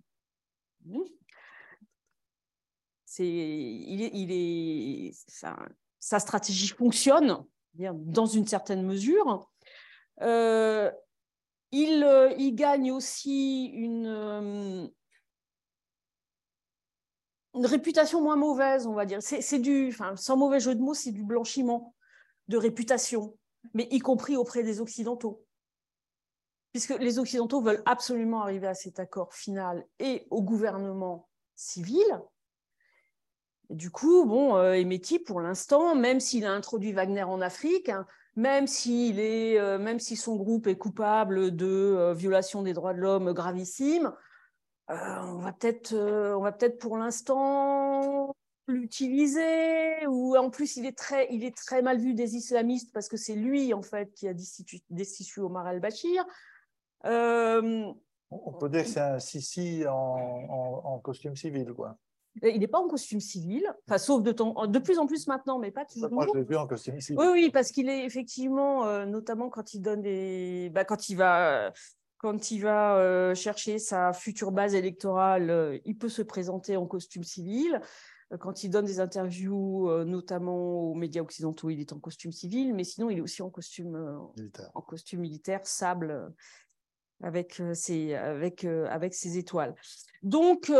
Mmh. C'est, il est, il est, sa stratégie fonctionne dans une certaine mesure. Euh, euh, il, gagne aussi une, euh, une réputation moins mauvaise, on va dire. C'est du, sans mauvais jeu de mots, c'est du blanchiment de réputation, mais y compris auprès des Occidentaux. Puisque les Occidentaux veulent absolument arriver à cet accord final et au gouvernement civil. du coup, bon, euh, pour l'instant, même s'il a introduit Wagner en Afrique, hein, même est, euh, même si son groupe est coupable de euh, violation des droits de l'homme gravissime, euh, on va peut-être, on va peut-être pour l'instant l'utiliser. Ou en plus, il est très, il est très mal vu des islamistes parce que c'est lui en fait qui a destitué, Omar al-Bashir. on peut dire que c'est un Sisi en, en costume civil, quoi. Il n'est pas en costume civil, enfin, sauf de, temps, de plus en plus maintenant, mais pas toujours. Moi, je l'ai vu en costume civil. Oui, oui, parce qu'il est effectivement, euh, notamment quand il donne des, bah, quand il va, quand il va euh, chercher sa future base électorale, euh, il peut se présenter en costume civil. Quand il donne des interviews, notamment aux médias occidentaux, il est en costume civil, mais sinon, il est aussi en costume militaire, en costume militaire sable avec ses, avec, avec ses étoiles. Donc,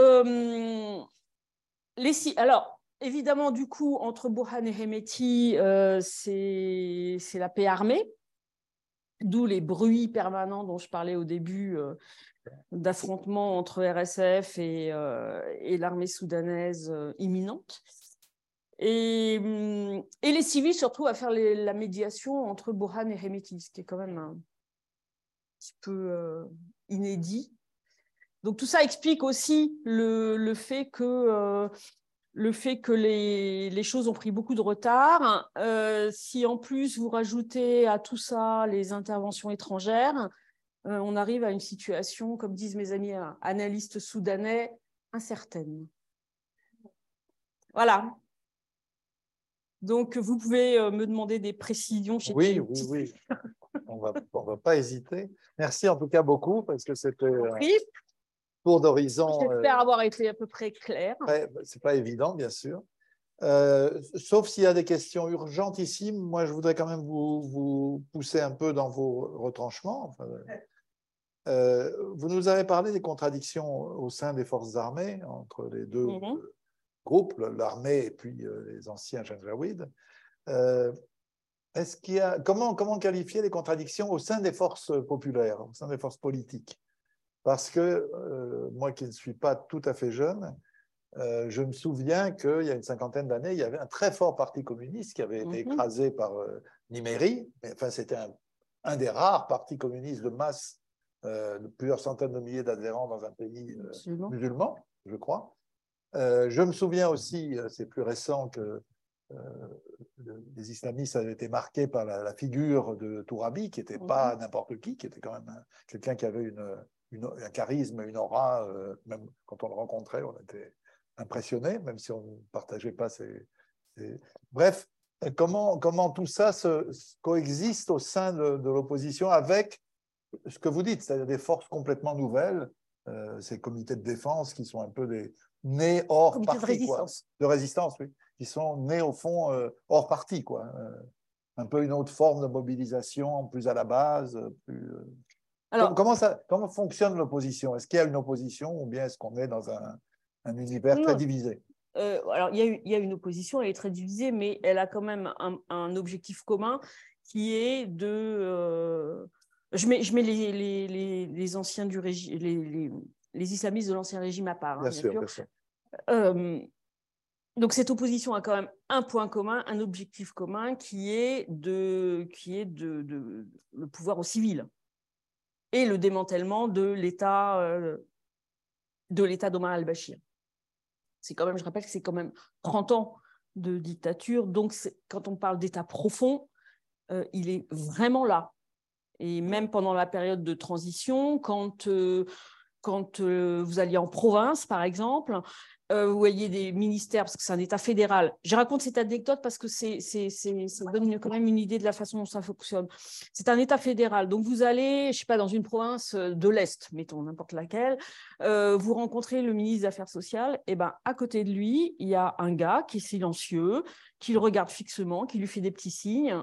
alors, évidemment, du coup, entre Burhan et Hemeti, euh, c'est la paix armée, d'où les bruits permanents dont je parlais au début euh, d'affrontements entre RSF euh, et, l'armée soudanaise imminente. Et, hum, et, les civils se retrouvent à faire la médiation entre Burhan et Hemeti, ce qui est quand même un petit peu inédit. Donc tout ça explique aussi le, fait que, euh, le fait que les, choses ont pris beaucoup de retard. Euh, si en plus vous rajoutez à tout ça les interventions étrangères, euh, on arrive à une situation, comme disent mes amis analystes soudanais, incertaine. Voilà. Donc, vous pouvez me demander des précisions. Oui, oui, oui. On ne va pas hésiter. Merci en tout cas beaucoup parce que c'était tour d'horizon. J'espère euh, avoir été à peu près clair. C'est pas évident, bien sûr. Euh, sauf s'il y a des questions urgentissimes, moi je voudrais quand même vous, vous pousser un peu dans vos retranchements. Euh, vous nous avez parlé des contradictions au sein des forces armées entre les deux mhm. groupes, l'armée et puis les anciens Janjaweed. Est-ce qu'il y a, comment, comment qualifier les contradictions au sein des forces populaires, au sein des forces politiques? Parce que euh, moi qui ne suis pas tout à fait jeune, euh, je me souviens qu'il y a une cinquantaine d'années, il y avait un très fort parti communiste qui avait été mhm. écrasé par euh, Niméry. Enfin, c'était un, des rares partis communistes de masse, de plusieurs centaines de milliers d'adhérents dans un pays musulman, je crois. je me souviens aussi, c'est plus récent que les islamistes avaient été marqués par la, figure de Tourabi, qui n'était pas mhm. n'importe qui, qui était quand même quelqu'un qui avait une, un charisme, une aura, même quand on le rencontrait, on était impressionné, même si on ne partageait pas ses, Bref, comment, comment tout ça se, coexiste au sein de, l'opposition avec ce que vous dites, c'est-à-dire des forces complètement nouvelles, euh, ces comités de défense qui sont un peu des nés hors parti. De résistance. De résistance, oui. Qui sont nés au fond euh, hors parti, quoi. Euh, un peu une autre forme de mobilisation, plus à la base. Plus, Alors, comment, ça, comment fonctionne l'opposition? Est-ce qu'il y a une opposition ou bien est-ce qu'on est dans un, un univers très divisé? Euh, alors, il y, a, il y, a, une opposition, elle est très divisée, mais elle a quand même un, objectif commun qui est de. Euh, je mets, je mets les, les, les, anciens du régime, les, islamistes de l'ancien régime à part. Hein, bien, sûr, bien, sûr. Euh, donc cette opposition a quand même un point commun, un objectif commun qui est de, qui est de, de le pouvoir au civil et le démantèlement de l'État de l'État d'Omar al-Bashir c'est quand même, je rappelle que c'est quand même 30 ans de dictature. Donc, quand on parle d'État profond, euh, il est vraiment là. Et même pendant la période de transition, quand, euh, quand euh, vous alliez en province, par exemple, euh, vous voyez des ministères, parce que c'est un État fédéral. Je raconte cette anecdote parce que ça donne quand même une idée de la façon dont ça fonctionne. C'est un État fédéral. Donc, vous allez, je ne sais pas, dans une province de l'Est, mettons n'importe laquelle, euh, vous rencontrez le ministre des Affaires sociales. Et ben, à côté de lui, il y a un gars qui est silencieux, qui le regarde fixement, qui lui fait des petits signes.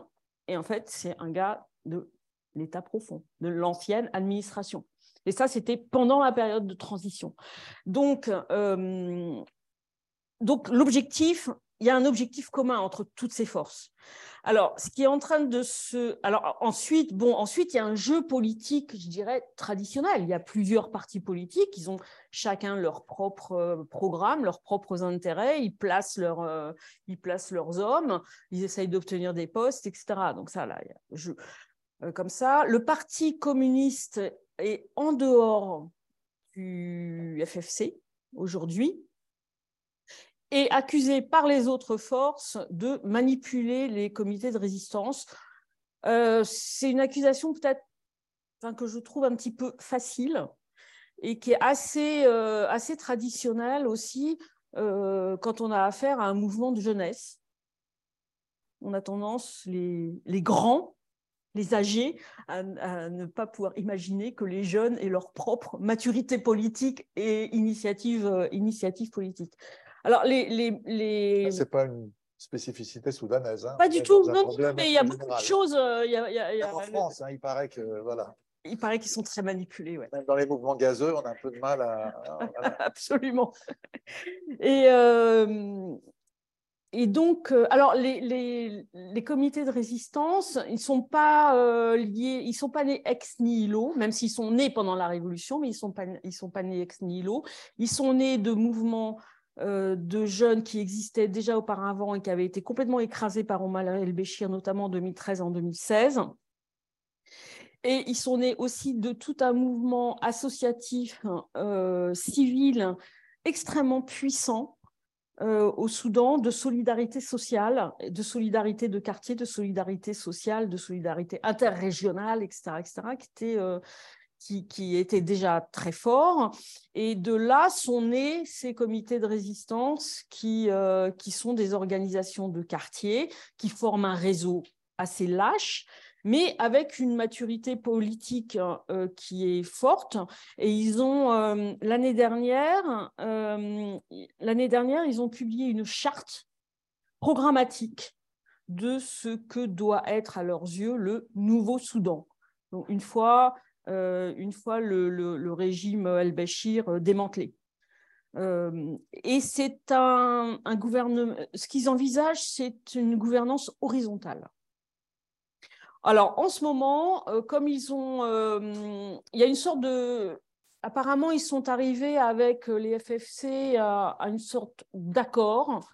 Et en fait, c'est un gars de l'État profond, de l'ancienne administration. Et ça, c'était pendant la période de transition. Donc, euh, donc l'objectif, il y a un objectif commun entre toutes ces forces. Alors, ce qui est en train de se. Alors, ensuite, bon, ensuite, il y a un jeu politique, je dirais, traditionnel. Il y a plusieurs partis politiques, ils ont chacun leur propre euh, programme, leurs propres intérêts, ils placent, leur, euh, ils placent leurs hommes, ils essayent d'obtenir des postes, etc. Donc, ça, là, je, comme ça. Le Parti communiste est en dehors du FFC aujourd'hui est accusé par les autres forces de manipuler les comités de résistance. Euh, c'est une accusation peut-être que je trouve un petit peu facile et qui est assez, euh, assez traditionnelle aussi euh, quand on a affaire à un mouvement de jeunesse. On a tendance, les, les grands, les âgés à, ne pas pouvoir imaginer que les jeunes aient leur propre maturité politique et initiative, euh, initiative politique. Alors, les. les, les... C'est pas une spécificité soudanaise. Hein. Pas du tout, non, mais il y a beaucoup de choses. Euh, il y a, en France, hein, il paraît que. Voilà. Il paraît qu'ils sont très manipulés. Ouais. Même dans les mouvements gazeux, on a un peu de mal à. Absolument. Et, euh, et donc, euh, alors les, les, comités de résistance, ils sont pas euh, liés, ils sont pas nés ex nihilo, même s'ils sont nés pendant la Révolution, mais ils sont, pas, ils sont pas nés ex nihilo. Ils sont nés de mouvements euh, de jeunes qui existaient déjà auparavant et qui avaient été complètement écrasés par Omar el-Béchir, notamment en 2013 et en 2016. Et ils sont nés aussi de tout un mouvement associatif civil extrêmement puissant euh, au Soudan de solidarité sociale, de solidarité de quartier, de solidarité sociale, de solidarité interrégionale, etc., etc., qui était, euh, qui, était déjà très fort. Et de là sont nés ces comités de résistance qui, euh, qui sont des organisations de quartier, qui forment un réseau assez lâche, mais avec une maturité politique euh, qui est forte. Et ils ont, euh, l'année dernière, euh, l'année dernière, ils ont publié une charte programmatique de ce que doit être à leurs yeux le nouveau Soudan. Donc, une fois, une fois le, régime al-Bashir démantelé. et c'est un, gouvernement. Ce qu'ils envisagent, c'est une gouvernance horizontale. Alors, en ce moment, euh, comme ils ont. Euh, il y a une sorte de. Apparemment, ils sont arrivés avec euh, les FFC à, une sorte d'accord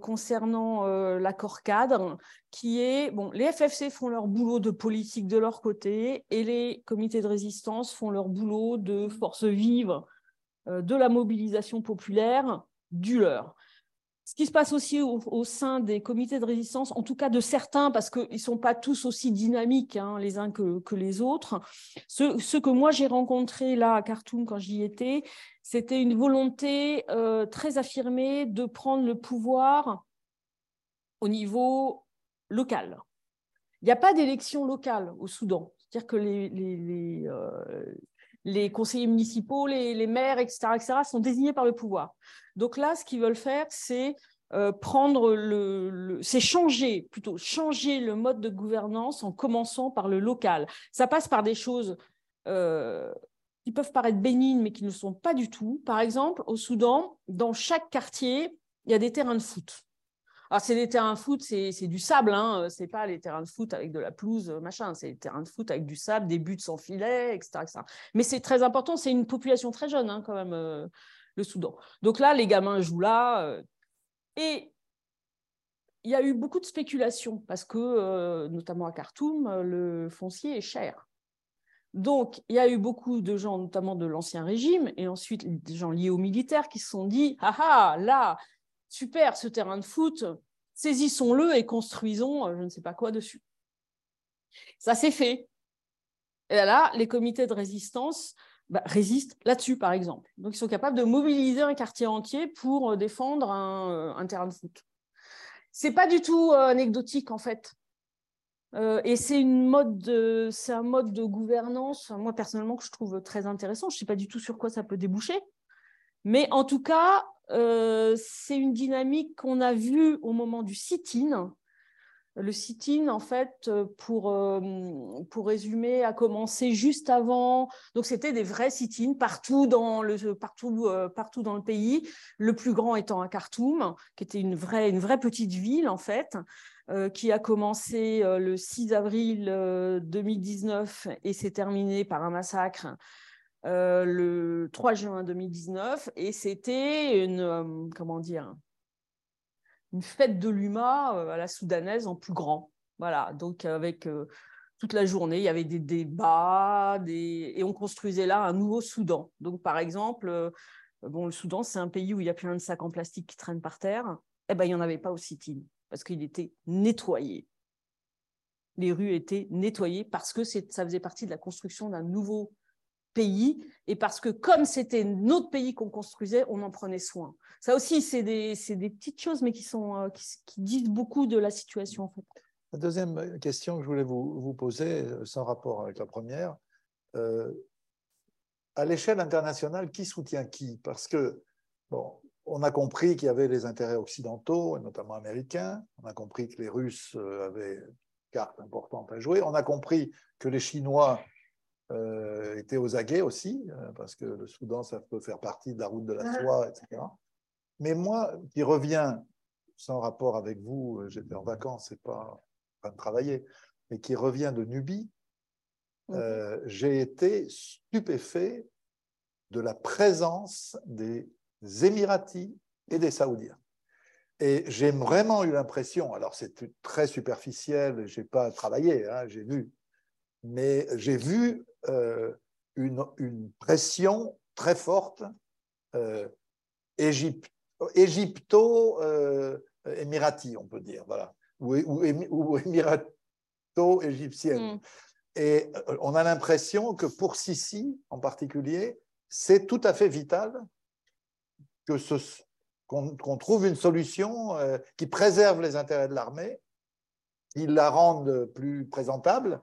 concernant l'accord cadre, qui est. Bon, les FFC font leur boulot de politique de leur côté et les comités de résistance font leur boulot de force vive de la mobilisation populaire du leur. Ce qui se passe aussi au, sein des comités de résistance, en tout cas de certains, parce qu'ils ne sont pas tous aussi dynamiques hein, les uns que, les autres, ceux, que moi j'ai rencontrés là à Khartoum quand j'y étais, c'était une volonté euh, très affirmée de prendre le pouvoir au niveau local. Il n'y a pas d'élection locale au Soudan. C'est-à-dire que les, les, euh, conseillers municipaux, les, maires, etc., etc., sont désignés par le pouvoir. Donc là, ce qu'ils veulent faire, c'est euh, le, c'est changer plutôt changer le mode de gouvernance en commençant par le local. Ça passe par des choses euh, qui peuvent paraître bénignes mais qui ne sont pas du tout. Par exemple, au Soudan, dans chaque quartier, il y a des terrains de foot. Alors, c'est des terrains de foot, c'est du sable, hein. c'est pas les terrains de foot avec de la pelouse, machin, c'est des terrains de foot avec du sable, des buts sans filet, etc. Mais c'est très important, c'est une population très jeune hein, quand même. Euh, le Soudan. Donc là, les gamins jouent là. Euh, et il y a eu beaucoup de spéculation parce que, euh, notamment à Khartoum, euh, le foncier est cher. Donc, il y a eu beaucoup de gens, notamment de l'ancien régime, et ensuite des gens liés aux militaires qui se sont dit Ah ah, là, super, ce terrain de foot, saisissons-le et construisons je ne sais pas quoi dessus. Ça s'est fait. Et là, les comités de résistance bah, résistent là-dessus, par exemple. Donc, ils sont capables de mobiliser un quartier entier pour euh, défendre un, euh, terrain de foot. C'est pas du tout euh, anecdotique, en fait. et c'est c'est un mode de gouvernance, moi personnellement, que je trouve très intéressant. Je ne sais pas du tout sur quoi ça peut déboucher. Mais en tout cas, c'est une dynamique qu'on a vue au moment du sit-in, le sit-in, en fait, pour, euh, pour résumer, a commencé juste avant. Donc, c'était des vrais sit-in partout, dans le, euh, partout dans le pays. Le plus grand étant à Khartoum, qui était une vraie, une vraie petite ville, en fait, euh, qui a commencé le 6 avril 2019 et s'est terminé par un massacre le 3 juin 2019. Et c'était une, comment dire, une fête de l'UMA euh, à la soudanaise en plus grand. Voilà, donc avec euh, toute la journée, il y avait des débats, des... et on construisait là un nouveau Soudan. Donc par exemple, euh, bon, le Soudan, c'est un pays où il y a plein de sacs en plastique qui traînent par terre. Eh ben, il n'y en avait pas au sit parce qu'il était nettoyé. Les rues étaient nettoyées parce que ça faisait partie de la construction d'un nouveau pays et parce que comme c'était notre pays qu'on construisait, on en prenait soin. Ça aussi, c'est des, des, petites choses, mais qui, sont, euh, qui, disent beaucoup de la situation. En fait. La deuxième question que je voulais vous, vous poser, euh, sans rapport avec la première, euh, à l'échelle internationale, qui soutient qui? Parce que, bon, on a compris qu'il y avait les intérêts occidentaux, et notamment américains. On a compris que les Russes avaient une carte importante à jouer. On a compris que les Chinois euh, était aux aguets aussi, euh, parce que le Soudan, ça peut faire partie de la route de la soie, etc. Mais moi, qui reviens, sans rapport avec vous, euh, j'étais en vacances, c'est pas en train de travailler, mais qui revient de Nubie, j'ai été stupéfait de la présence des Émiratis et des Saoudiens. Et j'ai vraiment eu l'impression, alors c'est très superficiel, je n'ai pas travaillé, hein, j'ai vu, mais j'ai vu euh, une, une, pression très forte euh, égypto-émirati, on peut dire, voilà, ou, ou, émirato-égyptienne. Mm. Et euh, on a l'impression que pour Sisi, en particulier, c'est tout à fait vital que ce, qu'on trouve une solution qui préserve les intérêts de l'armée, qui la rende plus présentable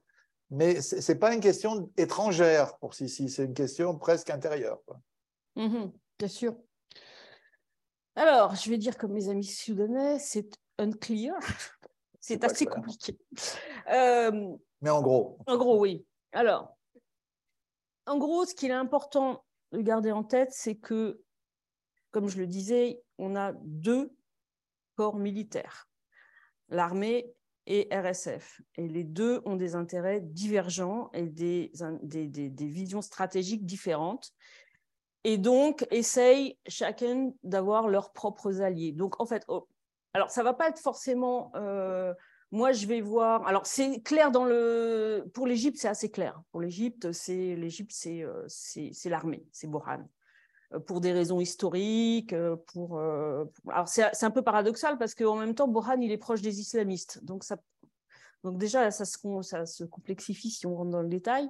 mais ce n'est pas une question étrangère pour Sissi, c'est une question presque intérieure. Mhm, bien sûr. Alors, je vais dire comme mes amis soudanais, c'est unclear. C'est assez compliqué. Euh, mais en gros. En gros, oui. Alors, en gros, ce qu'il est important de garder en tête, c'est que, comme je le disais, on a deux corps militaires, l'armée et RSF. Et les deux ont des intérêts divergents et des, des, des, visions stratégiques différentes. Et donc, essayent chacun d'avoir leurs propres alliés. Donc, en fait, oh, alors ça va pas être forcément. Euh, moi, je vais voir. Alors, c'est clair dans le. Pour l'Égypte, c'est assez clair. Pour l'Égypte, c'est l'Égypte, c'est euh, l'armée, c'est Boran. Pour des raisons historiques. Pour, Alors, c'est un peu paradoxal parce qu'en même temps, Borhan, il est proche des islamistes. Donc, ça... Donc déjà, ça se, ça se complexifie si on rentre dans le détail.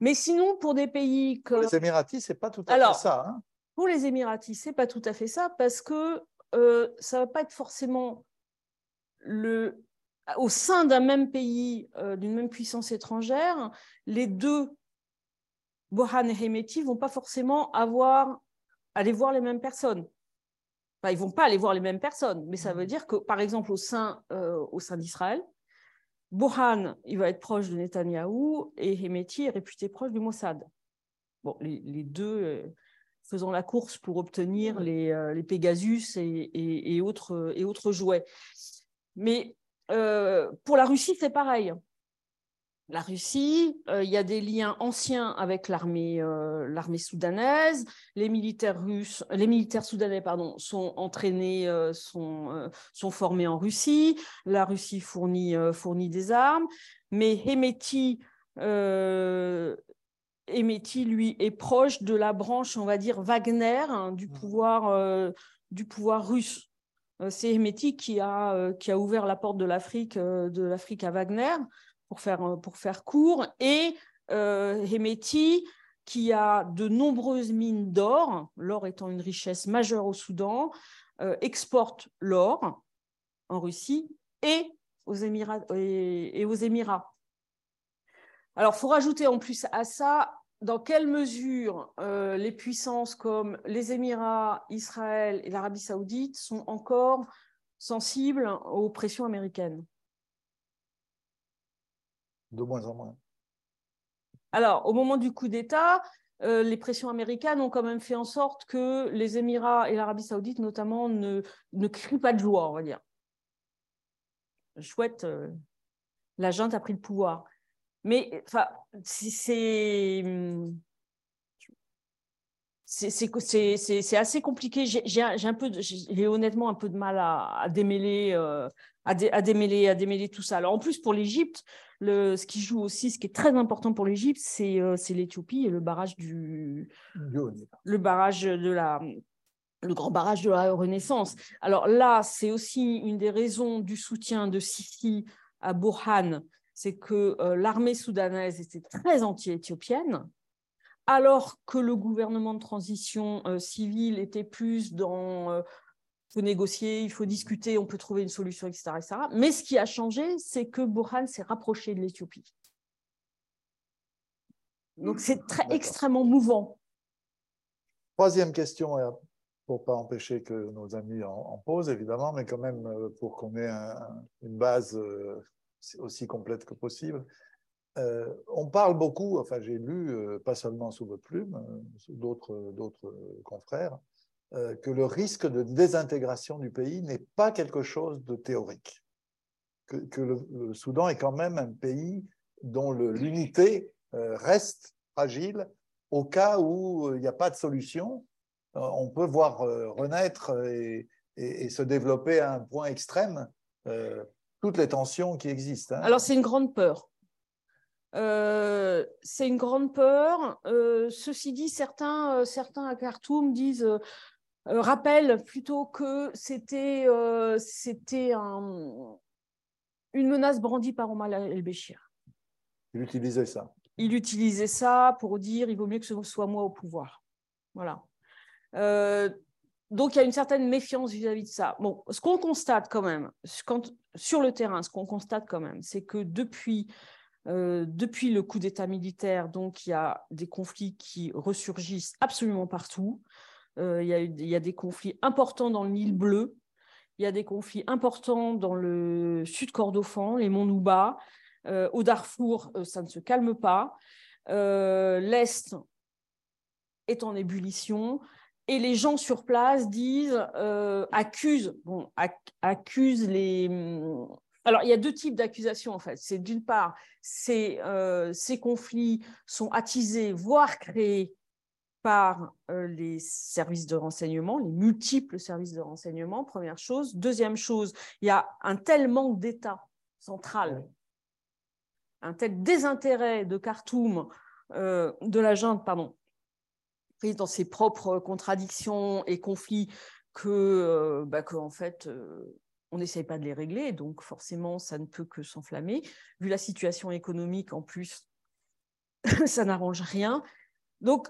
Mais sinon, pour des pays comme... les Émiratis, c'est pas tout à fait ça. Hein pour les Émiratis, c'est pas tout à fait ça parce que euh, ça va pas être forcément le, au sein d'un même pays, euh, d'une même puissance étrangère, les deux Bohan et Hemeti vont pas forcément avoir aller voir les mêmes personnes. Enfin, ils vont pas aller voir les mêmes personnes, mais ça veut dire que, par exemple, au sein, euh, au sein d'Israël, Bohan, il va être proche de Netanyahou et Hemeti est réputé proche du Mossad. Bon, les, les deux euh, faisant la course pour obtenir les, euh, les Pegasus et, et, autres, et autres jouets. Mais pour la Russie, c'est pareil. La Russie, euh, il y a des liens anciens avec l'armée l'armée soudanaise. Les militaires russes, les militaires soudanais pardon, sont entraînés, sont, sont formés en Russie. La Russie fournit, fournit des armes. Mais Hemeti Emeti, lui, est proche de la branche, on va dire, Wagner hein, du, mmh. pouvoir, euh, du pouvoir russe. Euh, c'est Emeti qui a, euh, qui a ouvert la porte de l'Afrique de l'Afrique à Wagner, pour faire, pour faire court, et Emeti qui a de nombreuses mines d'or, l'or étant une richesse majeure au Soudan, exporte l'or en Russie et aux Émirats. Alors, il faut rajouter en plus à ça dans quelle mesure euh, les puissances comme les Émirats, Israël et l'Arabie saoudite sont encore sensibles aux pressions américaines? De moins en moins. Alors, au moment du coup d'État, euh, les pressions américaines ont quand même fait en sorte que les Émirats et l'Arabie saoudite, notamment, ne, ne crient pas de joie, on va dire. Chouette, euh, la junte a pris le pouvoir. Mais c'est assez compliqué. J'ai un peu, j'ai honnêtement un peu de mal à, démêler, euh, à, démêler, à démêler tout ça. Alors en plus pour l'Égypte, ce qui joue aussi, ce qui est très important pour l'Égypte, c'est euh, l'Éthiopie et le barrage du, le barrage de la, le grand barrage de la Renaissance. Alors là, c'est aussi une des raisons du soutien de Sisi à Burhan c'est que euh, l'armée soudanaise était très anti-éthiopienne, alors que le gouvernement de transition euh, civile était plus dans faut négocier, il faut discuter, on peut trouver une solution, etc. etc. Mais ce qui a changé, c'est que Burhan s'est rapproché de l'Éthiopie. Donc c'est très extrêmement mouvant. Troisième question, pour pas empêcher que nos amis en, posent évidemment, mais quand même pour qu'on ait une base aussi complète que possible. Euh, on parle beaucoup, enfin j'ai lu, euh, pas seulement sous votre plume, euh, sous d'autres confrères, que le risque de désintégration du pays n'est pas quelque chose de théorique. Que, le, Soudan est quand même un pays dont l'unité reste fragile au cas où il n'y a pas de solution. on peut voir renaître et, se développer à un point extrême toutes les tensions qui existent. Hein. Alors, c'est une grande peur. Euh, c'est une grande peur. Euh, ceci dit, certains, euh, certains à Khartoum disent, rappellent plutôt que c'était c'était un, une menace brandie par Omar el-Béchir. Il utilisait ça. Il utilisait ça pour dire il vaut mieux que ce soit moi au pouvoir. Voilà donc, il y a une certaine méfiance vis-à-vis de ça. Bon, ce qu'on constate quand même, sur le terrain, ce qu'on constate quand même, c'est que depuis, euh, depuis le coup d'État militaire, donc, il y a des conflits qui ressurgissent absolument partout. Euh, il, y a, des conflits importants dans le Nil bleu. Il y a des conflits importants dans le sud Kordofan, les monts Nouba. Euh, au Darfour, ça ne se calme pas. L'Est est en ébullition et les gens sur place disent, euh, accusent, bon, accusent les. Hum, alors, il y a deux types d'accusations en fait. C'est d'une part, euh, ces conflits sont attisés, voire créés par euh, les services de renseignement, les multiples services de renseignement, première chose. Deuxième chose, il y a un tel manque d'État central, un tel désintérêt de Khartoum, de la junte, pardon, prise dans ses propres contradictions et conflits que, bah, que en fait, on n'essaye pas de les régler, donc forcément, ça ne peut que s'enflammer. Vu la situation économique, en plus, ça n'arrange rien. Donc,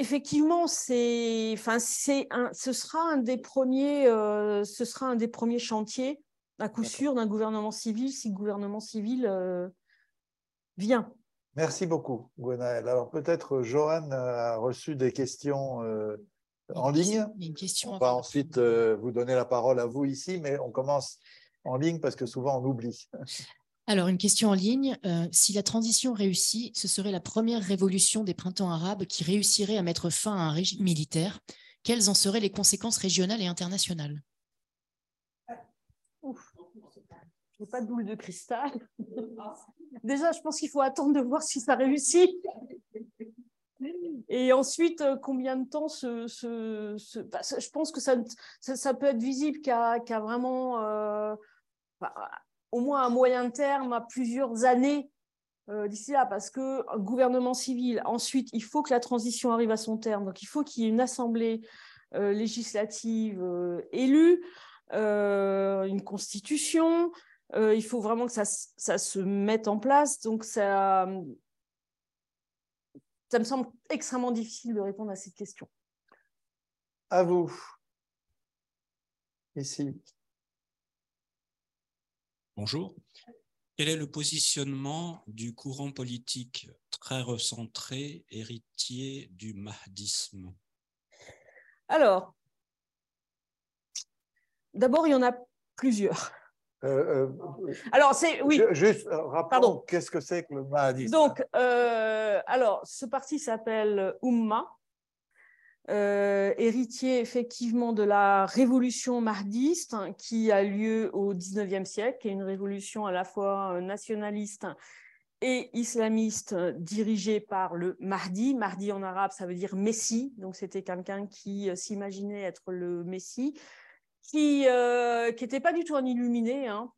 effectivement, c'est, enfin, c'est un, ce sera un des premiers, euh, ce sera un des premiers chantiers, à coup sûr, d'un gouvernement civil, si le gouvernement civil euh, vient. Merci beaucoup, Gwenaël. Alors peut-être Johan a reçu des questions euh, en ligne. Une question on va ensuite vous donner la parole à vous ici, mais on commence en ligne parce que souvent on oublie. Alors, une question en ligne. Euh, si la transition réussit, ce serait la première révolution des printemps arabes qui réussirait à mettre fin à un régime militaire. Quelles en seraient les conséquences régionales et internationales? Je n'ai pas de boule de cristal. Déjà, je pense qu'il faut attendre de voir si ça réussit. Et ensuite, euh, combien de temps ce, bah, je pense que ça, peut être visible qu'à vraiment euh, bah, au moins à moyen terme, à plusieurs années euh, d'ici là, parce que gouvernement civil, ensuite, il faut que la transition arrive à son terme, donc il faut qu'il y ait une assemblée euh, législative euh, élue, une constitution, il faut vraiment que ça, se mette en place, donc ça, ça me semble extrêmement difficile de répondre à cette question. À vous. Ici. Bonjour. Quel est le positionnement du courant politique très recentré, héritier du mahdisme? Alors, d'abord, il y en a plusieurs. Euh, euh, alors, c'est oui. juste euh, rappelons qu'est-ce que c'est que le mahdisme. Donc, alors, ce parti s'appelle Umma. Euh, héritier effectivement de la révolution mahdiste hein, qui a lieu au XIXe siècle, qui une révolution à la fois euh, nationaliste et islamiste dirigée par le Mahdi. Mahdi en arabe, ça veut dire Messie, donc c'était quelqu'un qui euh, s'imaginait être le Messie, qui n'était pas du tout un illuminé. Il hein.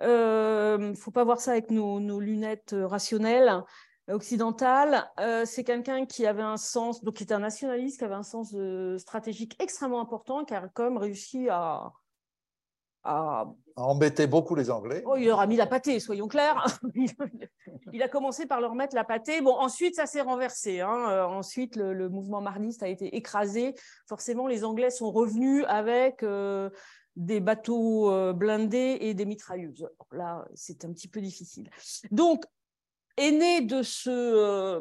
ne faut pas voir ça avec nos lunettes rationnelles occidentale. Euh, c'est quelqu'un qui avait un sens, donc qui était un nationaliste, qui avait un sens stratégique extrêmement important, qui a comme réussi à, à... embêter beaucoup les Anglais. Oh, il leur a mis la pâtée, soyons clairs. il a commencé par leur mettre la pâtée. Bon, ensuite, ça s'est renversé. Hein. Euh, ensuite, le, mouvement marniste a été écrasé. Forcément, les Anglais sont revenus avec euh, des bateaux blindés et des mitrailleuses. Là, c'est un petit peu difficile. Donc, est né de ce, euh,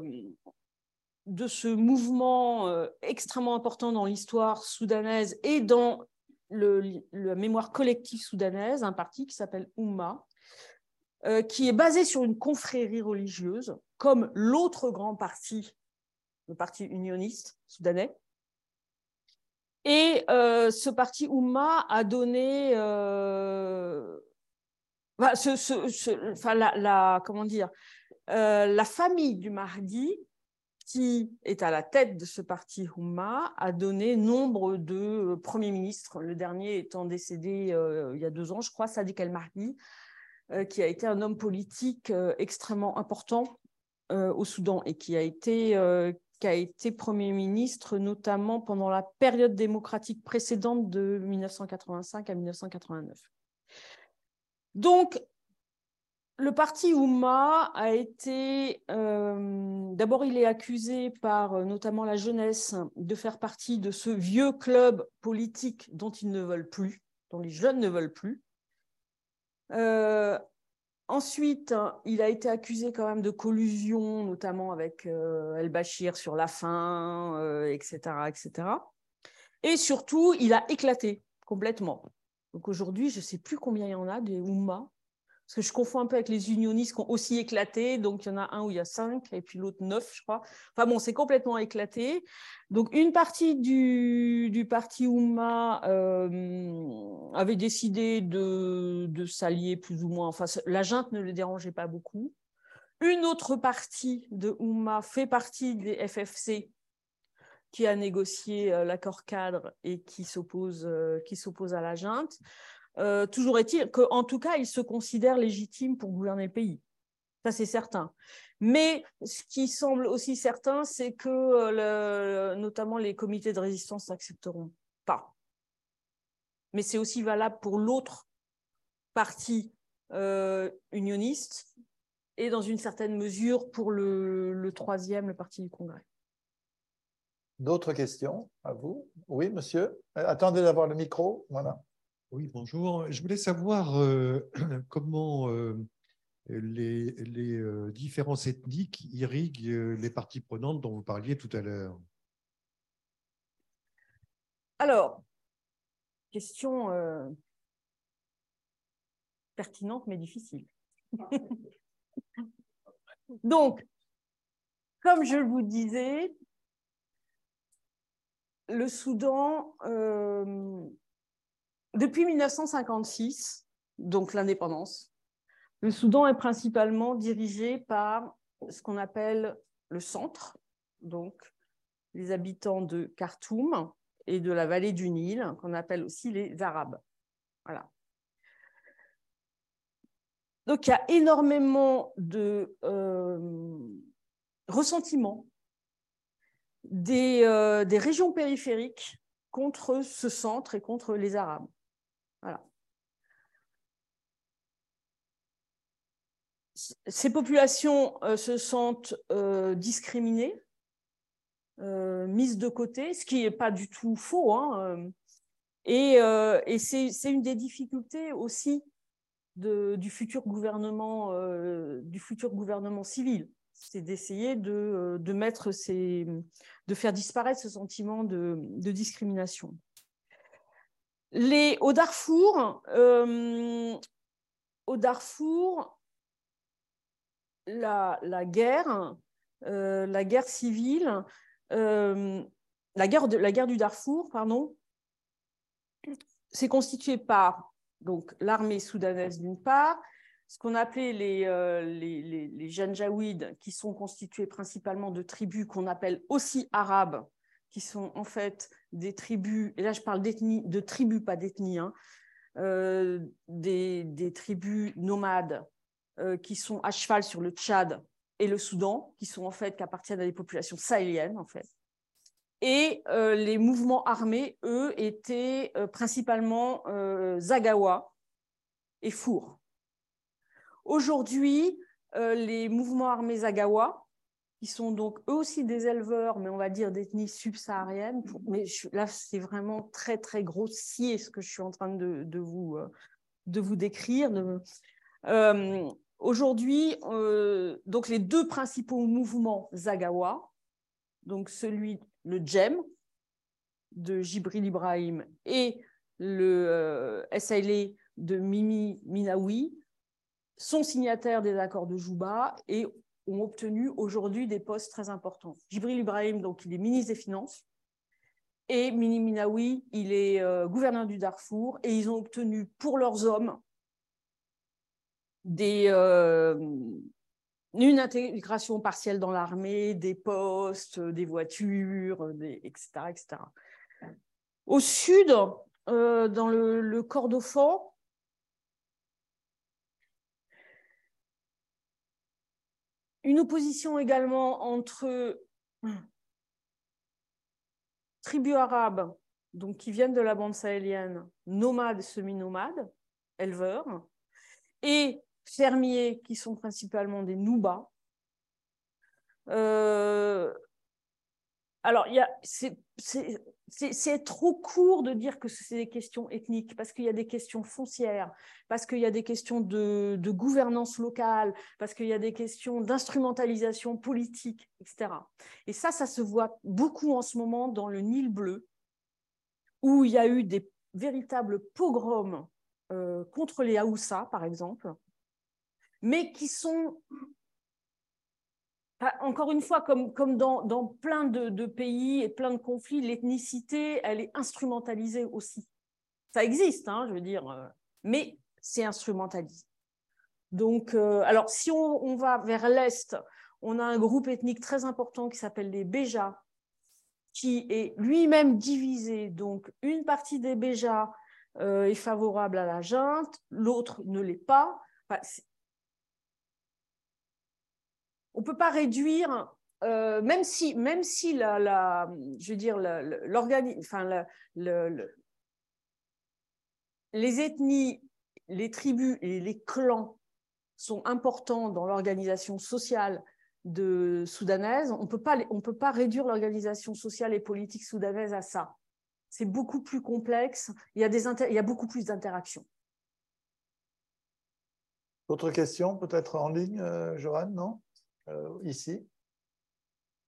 de ce mouvement euh, extrêmement important dans l'histoire soudanaise et dans la mémoire collective soudanaise, un parti qui s'appelle Oumma, euh, qui est basé sur une confrérie religieuse, comme l'autre grand parti, le parti unioniste soudanais. Et ce parti Oumma a donné la, comment dire, euh, la famille du Mahdi, qui est à la tête de ce parti Houmma, a donné nombre de euh, premiers ministres, le dernier étant décédé euh, il y a deux ans, je crois, Sadiq el-Mahdi, qui a été un homme politique extrêmement important au Soudan et qui a été qui a été Premier ministre, notamment pendant la période démocratique précédente de 1985 à 1989. Donc, le parti Oumma a été, euh, d'abord il est accusé par euh, notamment la jeunesse de faire partie de ce vieux club politique dont ils ne veulent plus, dont les jeunes ne veulent plus. Euh, ensuite, il a été accusé quand même de collusion, notamment avec El-Bashir sur la faim, etc., etc. Et surtout, il a éclaté complètement. Donc aujourd'hui, je ne sais plus combien il y en a des Oumma parce que je confonds un peu avec les unionistes qui ont aussi éclaté. Donc, il y en a un où il y a cinq, et puis l'autre neuf, je crois. Enfin bon, c'est complètement éclaté. Donc, une partie du, parti Oumma euh, avait décidé de, de s'allier plus ou moins. Enfin, la junte ne le dérangeait pas beaucoup. Une autre partie de Oumma fait partie des FFC, qui a négocié euh, l'accord cadre et qui s'oppose euh, qui s'oppose à la junte. Euh, toujours est-il qu'en tout cas, il se considère légitime pour gouverner le pays. Ça, c'est certain. Mais ce qui semble aussi certain, c'est que euh, notamment les comités de résistance n'accepteront pas. Mais c'est aussi valable pour l'autre parti euh, unioniste et dans une certaine mesure pour le, troisième, le parti du Congrès. D'autres questions à vous? Oui, monsieur? Attendez d'avoir le micro. Voilà. Oui, bonjour. Je voulais savoir euh, comment les, les différences ethniques irriguent les parties prenantes dont vous parliez tout à l'heure. Alors, question pertinente mais difficile. Donc, comme je vous disais, le Soudan, euh, depuis 1956, donc l'indépendance, le Soudan est principalement dirigé par ce qu'on appelle le centre, donc les habitants de Khartoum et de la vallée du Nil, qu'on appelle aussi les Arabes. Donc, il y a énormément de euh, ressentiment euh, des, régions périphériques contre ce centre et contre les Arabes. Ces populations euh, se sentent discriminées, mises de côté, ce qui n'est pas du tout faux. Hein, et, c'est une des difficultés aussi du, futur gouvernement, euh, du futur gouvernement civil. C'est d'essayer de, euh, de faire disparaître ce sentiment de, discrimination. Les, au Darfour, euh, au Darfour, la, guerre, la guerre civile, la guerre, de, la guerre du Darfour, pardon, c'est constitué par l'armée soudanaise d'une part, ce qu'on appelait les, euh, qui sont constitués principalement de tribus qu'on appelle aussi arabes, qui sont en fait des tribus, et là je parle d'ethnie, de tribus, pas d'ethnie, hein, euh, des, des, tribus nomades euh, qui sont à cheval sur le Tchad et le Soudan, qui sont en fait, qui appartiennent à des populations sahéliennes en fait. Et euh, les mouvements armés, eux, étaient principalement Zagawa et Four. Aujourd'hui, les mouvements armés Zagawa, qui sont donc eux aussi des éleveurs, mais on va dire d'ethnie subsaharienne, mais là, c'est vraiment très, très grossier ce que je suis en train de, vous, de vous décrire. Aujourd'hui, donc les deux principaux mouvements Zagawa, donc celui le Djem de Jibril Ibrahim et le euh, de Mimi Minawi sont signataires des accords de Jouba et ont obtenu aujourd'hui des postes très importants. Jibril Ibrahim, donc, il est ministre des Finances, et Mimi Minawi, il est euh, gouverneur du Darfour, et ils ont obtenu pour leurs hommes euh, une intégration partielle dans l'armée, des postes, des voitures, etc., etc. Au sud, euh, dans le, le Kordofan, une opposition également entre tribus arabes donc, qui viennent de la bande sahélienne, nomades, semi-nomades, éleveurs, et fermiers qui sont principalement des Noubas. Euh, alors, c'est trop court de dire que c'est des questions ethniques, parce qu'il y a des questions foncières, parce qu'il y a des questions de, gouvernance locale, parce qu'il y a des questions d'instrumentalisation politique, etc. Et ça, ça se voit beaucoup en ce moment dans le Nil bleu, où il y a eu des véritables pogroms euh, contre les Haoussa, par exemple, mais qui sont, encore une fois, comme, dans, plein de, pays et plein de conflits, l'ethnicité, elle est instrumentalisée aussi. Ça existe, hein, je veux dire, euh, mais c'est instrumentalisé. Donc, euh, alors, si on, va vers l'Est, on a un groupe ethnique très important qui s'appelle les Béjas, qui est lui-même divisé. Donc, une partie des Béjas euh, est favorable à la junte, l'autre ne l'est pas. On ne peut pas réduire, euh, même si, même si la, je veux dire, enfin, le, les ethnies, les tribus et les clans sont importants dans l'organisation sociale de soudanaise, on ne peut pas réduire l'organisation sociale et politique soudanaise à ça. C'est beaucoup plus complexe, il y a, des il y a beaucoup plus d'interactions. D'autres questions peut-être en ligne, euh, Johan, non? Euh, Ici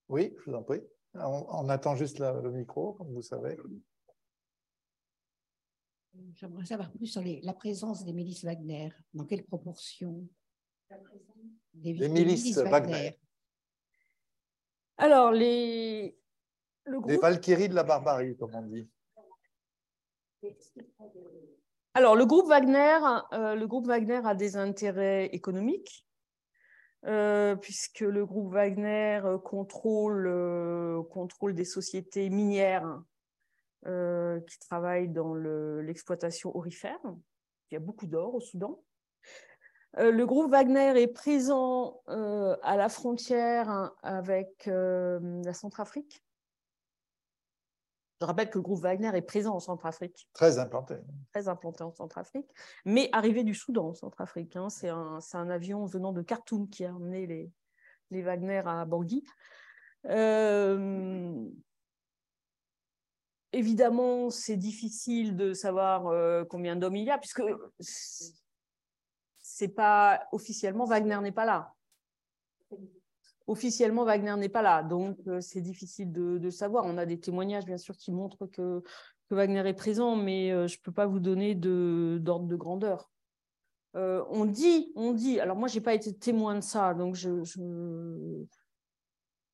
Oui, je vous en prie. On, attend juste le micro, comme vous savez. J'aimerais savoir plus sur la présence des milices Wagner. Dans quelle proportion? Des, milices, Wagner. Alors, les. Les Valkyries de la barbarie, comme on dit. Alors, le groupe Wagner, euh, le groupe Wagner a des intérêts économiques, euh, puisque le groupe Wagner euh, contrôle, contrôle des sociétés minières qui travaillent dans l'exploitation aurifère. Il y a beaucoup d'or au Soudan. le groupe Wagner est présent à la frontière avec la Centrafrique. Je rappelle que le groupe Wagner est présent en Centrafrique. Très implanté. Très implanté en Centrafrique, mais arrivé du Soudan en Centrafrique. Hein. C'est un, un, avion venant de Khartoum qui a amené les, les Wagner à Bangui. Euh, évidemment, c'est difficile de savoir euh, combien d'hommes il y a, puisque c'est pas officiellement Wagner n'est pas là officiellement, Wagner n'est pas là, donc euh, c'est difficile de, savoir. On a des témoignages, bien sûr, qui montrent que, Wagner est présent, mais euh, je ne peux pas vous donner d'ordre de, grandeur. Euh, on dit, on dit, alors moi, je n'ai pas été témoin de ça, donc je,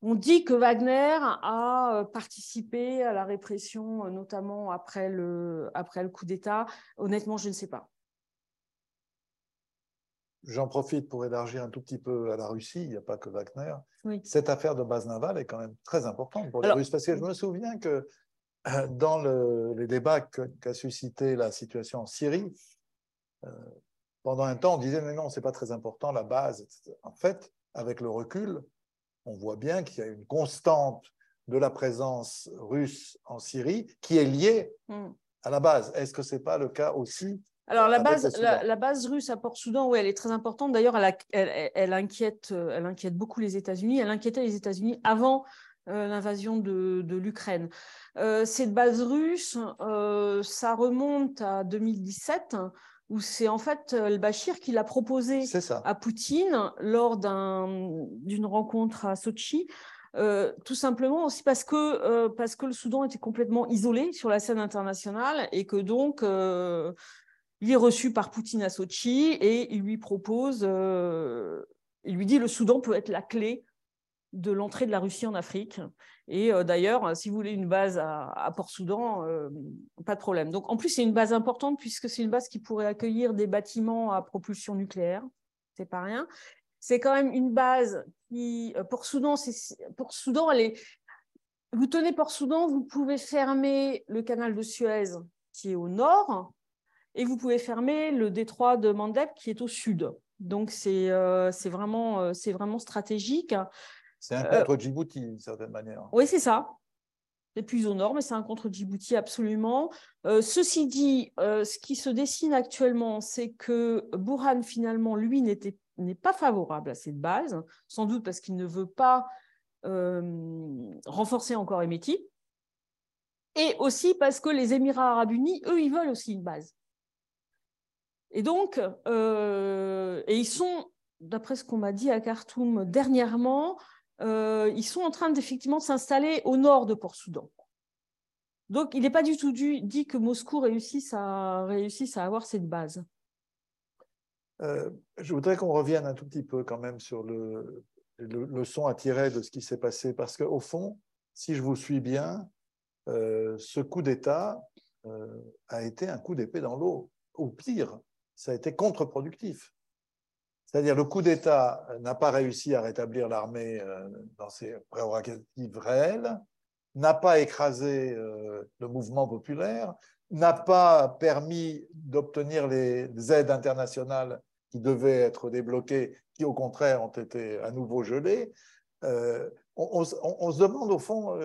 on dit que Wagner a participé à la répression, notamment après le, après le coup d'État. Honnêtement, je ne sais pas. J'en profite pour élargir un tout petit peu à la Russie, il n'y a pas que Wagner. Cette affaire de base navale est quand même très importante pour les Russes, parce que je me souviens que euh, dans les débats qu'a suscité la situation en Syrie, euh, pendant un temps, on disait mais non, c'est pas très important, la base. En fait, avec le recul, on voit bien qu'il y a une constante de la présence russe en Syrie qui est liée hmm. à la base. Est-ce que ce n'est pas le cas aussi alors, la base, la, base russe à Port-Soudan, oui, elle est très importante. D'ailleurs, elle, elle, inquiète, euh, elle inquiète beaucoup les États-Unis. Elle inquiétait les États-Unis avant euh, l'invasion de, l'Ukraine. Euh, cette base russe, ça remonte à 2017, où c'est en fait le Bachir qui l'a proposé à Poutine lors d'une rencontre à Sochi. tout simplement aussi parce que, parce que le Soudan était complètement isolé sur la scène internationale et que donc il est reçu par Poutine à Sochi et il lui propose, euh, il lui dit le Soudan peut être la clé de l'entrée de la Russie en Afrique. Et euh, d'ailleurs, si vous voulez une base à, Port-Soudan, euh, pas de problème. Donc en plus, c'est une base importante puisque c'est une base qui pourrait accueillir des bâtiments à propulsion nucléaire. C'est pas rien. C'est quand même une base qui, Port-Soudan, elle est. Vous tenez Port-Soudan, vous pouvez fermer le canal de Suez qui est au nord, et vous pouvez fermer le détroit de Mandeb qui est au sud. Donc, c'est euh, vraiment, euh, vraiment stratégique. C'est un contre Djibouti, d'une certaine manière. Oui, c'est ça. C'est plus au nord, mais c'est un contre Djibouti absolument. Euh, ceci dit, ce qui se dessine actuellement, c'est que Burhan, finalement, lui, n'est pas favorable à cette base, sans doute parce qu'il ne veut pas renforcer encore Emeti, et aussi parce que les Émirats arabes unis, eux, ils veulent aussi une base. Et donc, euh, et ils sont, d'après ce qu'on m'a dit à Khartoum dernièrement, euh, ils sont en train d'effectivement s'installer au nord de Port-Soudan. Donc, il n'est pas du tout dit que Moscou réussisse à, réussisse à avoir cette base. Euh, je voudrais qu'on revienne un tout petit peu quand même sur le, le leçon à tirer de ce qui s'est passé, parce qu'au fond, si je vous suis bien, ce coup d'État a été un coup d'épée dans l'eau. Au pire, ça a été contre-productif. C'est-à-dire le coup d'État n'a pas réussi à rétablir l'armée euh, dans ses prérogatives réelles, n'a pas écrasé euh, le mouvement populaire, n'a pas permis d'obtenir les aides internationales qui devaient être débloqués, qui au contraire ont été à nouveau gelés. Euh, on, se demande au fond,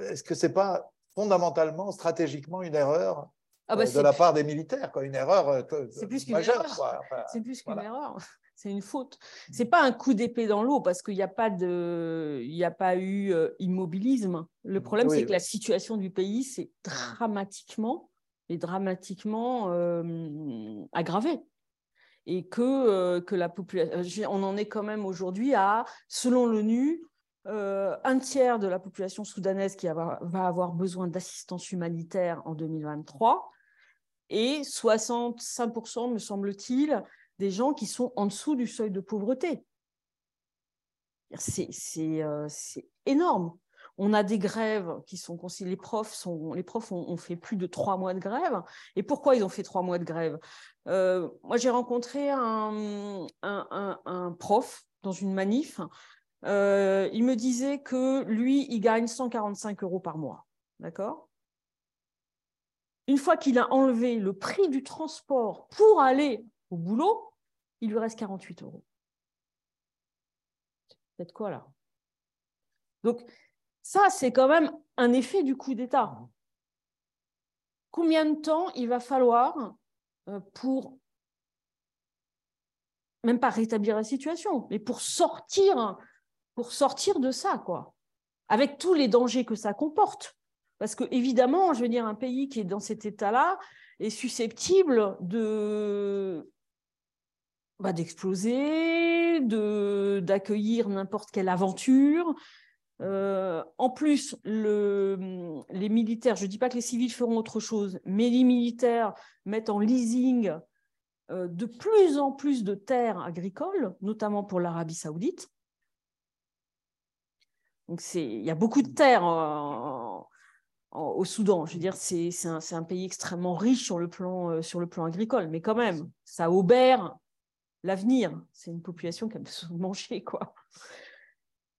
est-ce que ce n'est pas fondamentalement, stratégiquement, une erreur ah bah de la part des militaires, quoi, une erreur c'est plus qu'une erreur. c'est plus qu'une erreur. C'est une faute. C'est pas un coup d'épée dans l'eau parce qu'il n'y a pas de, il a pas eu immobilisme. Le problème, c'est que la situation du pays s'est dramatiquement et dramatiquement aggravée et que, que la population, on en est quand même aujourd'hui à, selon l'ONU, un tiers de la population soudanaise qui va avoir besoin d'assistance humanitaire en 2023 et 65%, me semble-t-il, des gens qui sont en dessous du seuil de pauvreté. C'est euh, énorme. On a des grèves qui sont les profs sont les profs ont, fait plus de trois mois de grève. Et pourquoi ils ont fait trois mois de grève? Euh, Moi, j'ai rencontré un, un, prof dans une manif. Euh, il me disait que lui, il gagne 145 euros par mois. D'accord? Une fois qu'il a enlevé le prix du transport pour aller au boulot, il lui reste 48 euros. C'est quoi là? Donc, ça, c'est quand même un effet du coup d'État. Combien de temps il va falloir euh, pour, même pas rétablir la situation, mais pour sortir, pour sortir de ça, quoi, avec tous les dangers que ça comporte. Parce que, évidemment, je veux dire, un pays qui est dans cet état-là est susceptible de bah, d'exploser, de, d'accueillir n'importe quelle aventure. Euh, en plus, le, les militaires, je ne dis pas que les civils feront autre chose, mais les militaires mettent en leasing euh, de plus en plus de terres agricoles, notamment pour l'Arabie saoudite. Donc il y a beaucoup de terres au Soudan. Je veux dire, c'est un, pays extrêmement riche sur le, plan, euh, sur le plan agricole, mais quand même, ça obère l'avenir. C'est une population qui a besoin de manger, quoi.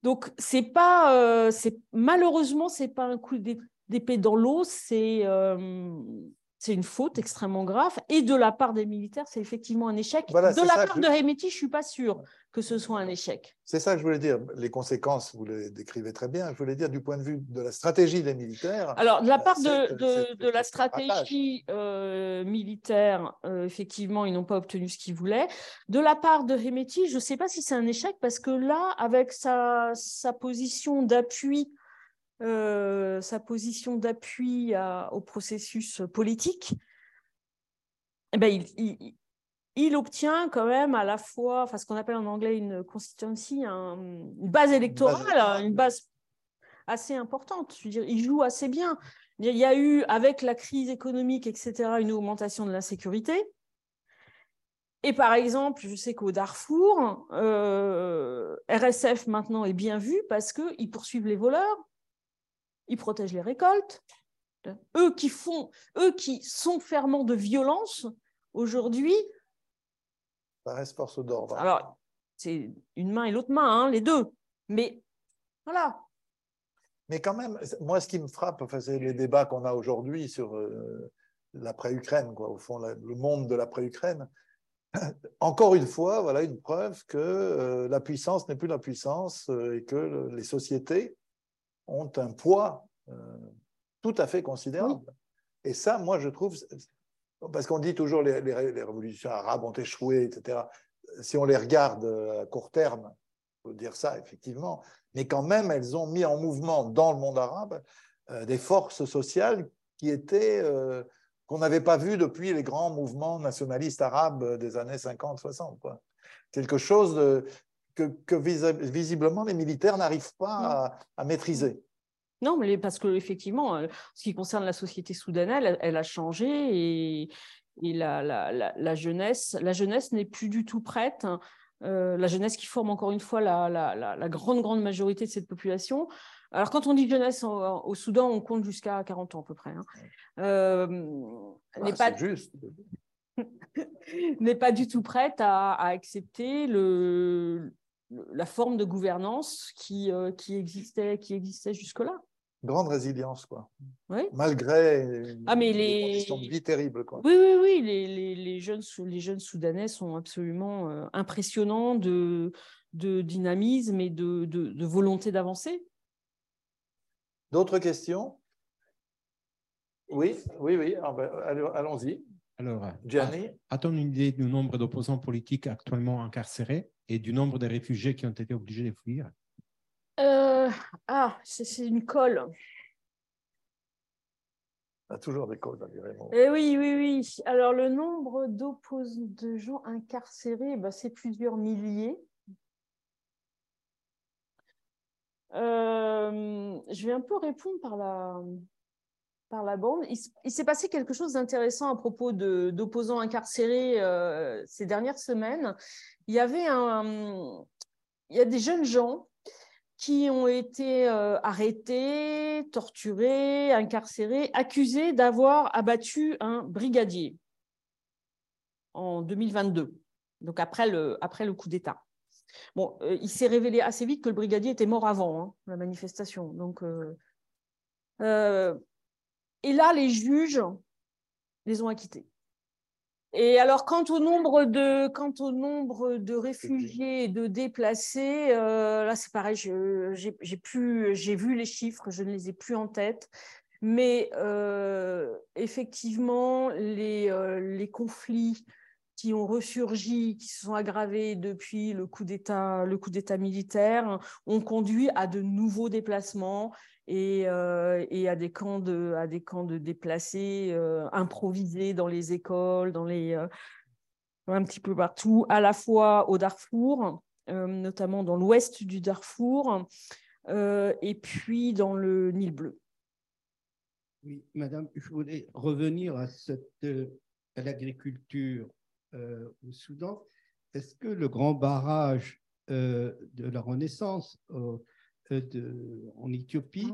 Donc, c'est pas, euh, malheureusement, c'est pas un coup d'épée dans l'eau, c'est euh, c'est une faute extrêmement grave. Et de la part des militaires, c'est effectivement un échec. de la part de Remeti, je ne suis pas sûre que ce soit un échec. C'est ça que je voulais dire. Les conséquences, vous les décrivez très bien. Je voulais dire du point de vue de la stratégie des militaires. Alors, de la part de, de, la stratégie euh, militaire, euh, effectivement, ils n'ont pas obtenu ce qu'ils voulaient. De la part de Remeti, je ne sais pas si c'est un échec parce que là, avec sa, sa position d'appui euh, sa position d'appui au processus politique, eh ben, il, obtient quand même à la fois, enfin, ce qu'on appelle en anglais une constituency, une base électorale, une base assez importante. Je veux dire, il joue assez bien. Il y a eu, avec la crise économique, etc., une augmentation de l'insécurité. Et par exemple, je sais qu'au Darfour, euh, RSF maintenant est bien vu parce qu'ils poursuivent les voleurs, ils protègent les récoltes. Eux qui font, eux qui sont ferments de violence, aujourd'hui. Reste force d'ordre. Alors, c'est une main et l'autre main, hein, les deux. Mais voilà. Mais quand même, moi, ce qui me frappe, enfin, c'est les débats qu'on a aujourd'hui sur euh, l'après-Ukraine, quoi, au fond, le monde de l'après-Ukraine. Encore une fois, voilà une preuve que euh, la puissance n'est plus la puissance euh, et que les sociétés ont un poids tout à fait considérable. Et ça, moi, je trouve, parce qu'on dit toujours les, les, révolutions arabes ont échoué, etc. Si on les regarde à court terme, il faut dire ça, effectivement, mais quand même, elles ont mis en mouvement dans le monde arabe euh, des forces sociales qui étaient euh, qu'on n'avait pas vues depuis les grands mouvements nationalistes arabes des années 50-60. Quelque chose de, que, visiblement les militaires n'arrivent pas à, maîtriser. Non, mais parce qu'effectivement, euh, ce qui concerne la société soudanaise, elle, a changé et, la, jeunesse, la jeunesse n'est plus du tout prête. Hein. Euh, la jeunesse qui forme encore une fois la, grande, grande majorité de cette population. Alors, quand on dit jeunesse au, Soudan, on compte jusqu'à 40 ans à peu près. Hein. Euh, n'est pas juste. n'est pas du tout prête à accepter le, la forme de gouvernance qui, euh, qui existait, qui existait jusque-là. grande résilience, quoi. Oui. Malgré Ah, mais des les- conditions de vie terribles, quoi. Oui, oui, oui, les, les- les jeunes, les jeunes Soudanais sont absolument euh, impressionnants de, de dynamisme et de, de- de volonté d'avancer. D'autres questions? Oui, oui, oui. Ah ben, Allons-y. Alors, Gianni? a-t-on une idée du nombre d'opposants politiques actuellement incarcérés? Et du nombre de réfugiés qui ont été obligés de fuir? Euh, ah, c'est une colle. Il y a toujours des causes, à Raymond. Eh oui, oui, oui. Alors, le nombre de gens incarcérés, bah, c'est plusieurs milliers. Euh, je vais un peu répondre par la, par la bande. Il, s'est passé quelque chose d'intéressant à propos d'opposants incarcérés euh, ces dernières semaines. Il y avait des jeunes gens qui ont été euh, arrêtés, torturés, incarcérés, accusés d'avoir abattu un brigadier en 2022, donc après le, coup d'État. Bon, euh, il s'est révélé assez vite que le brigadier était mort avant hein, la manifestation. Donc, et là, les juges les ont acquittés. Et alors, quant au nombre de, quant au nombre de réfugiés et de déplacés, euh, là, c'est pareil, j'ai vu les chiffres, je ne les ai plus en tête. Mais euh, effectivement, les, euh, les conflits qui ont ressurgi, qui se sont aggravés depuis le coup d'État militaire, ont conduit à de nouveaux déplacements et, euh, et à des camps de, à des camps de déplacés euh, improvisés dans les écoles, dans les, euh, un petit peu partout, à la fois au Darfour, notamment dans l'ouest du Darfour, et puis dans le Nil bleu. Oui, madame, je voulais revenir à, cette, à l'agriculture au Soudan. Est-ce que le grand barrage de la Renaissance de- en Éthiopie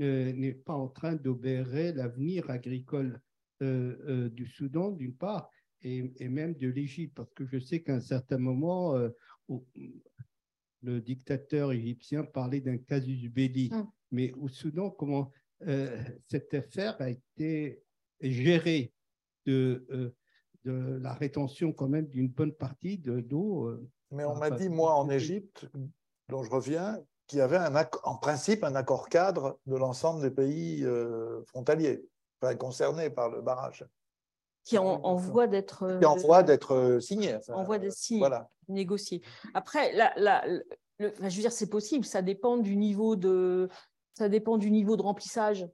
euh, n'est pas en train d'obérer l'avenir agricole euh, euh, du Soudan, d'une part, et, et même de l'Égypte Parce que je sais qu'à un certain moment, euh, au- le dictateur égyptien parlait d'un casus belli. Mm. Mais au Soudan, comment euh, cette affaire a été gérée de, euh, de la rétention quand même d'une bonne partie de d'eau. euh, Mais on m'a dit, moi, en Égypte, dont je reviens, qu'il y avait un en principe un accord cadre de l'ensemble des pays euh, frontaliers, enfin, concernés par le barrage, qui en, en voie d'être qui est en voie d'être euh, signé. enfin, en voie d'être signé. Voilà. négocier. Après, la, la- le- enfin, je veux dire, c'est possible. Ça dépend du niveau de, ça dépend du niveau de remplissage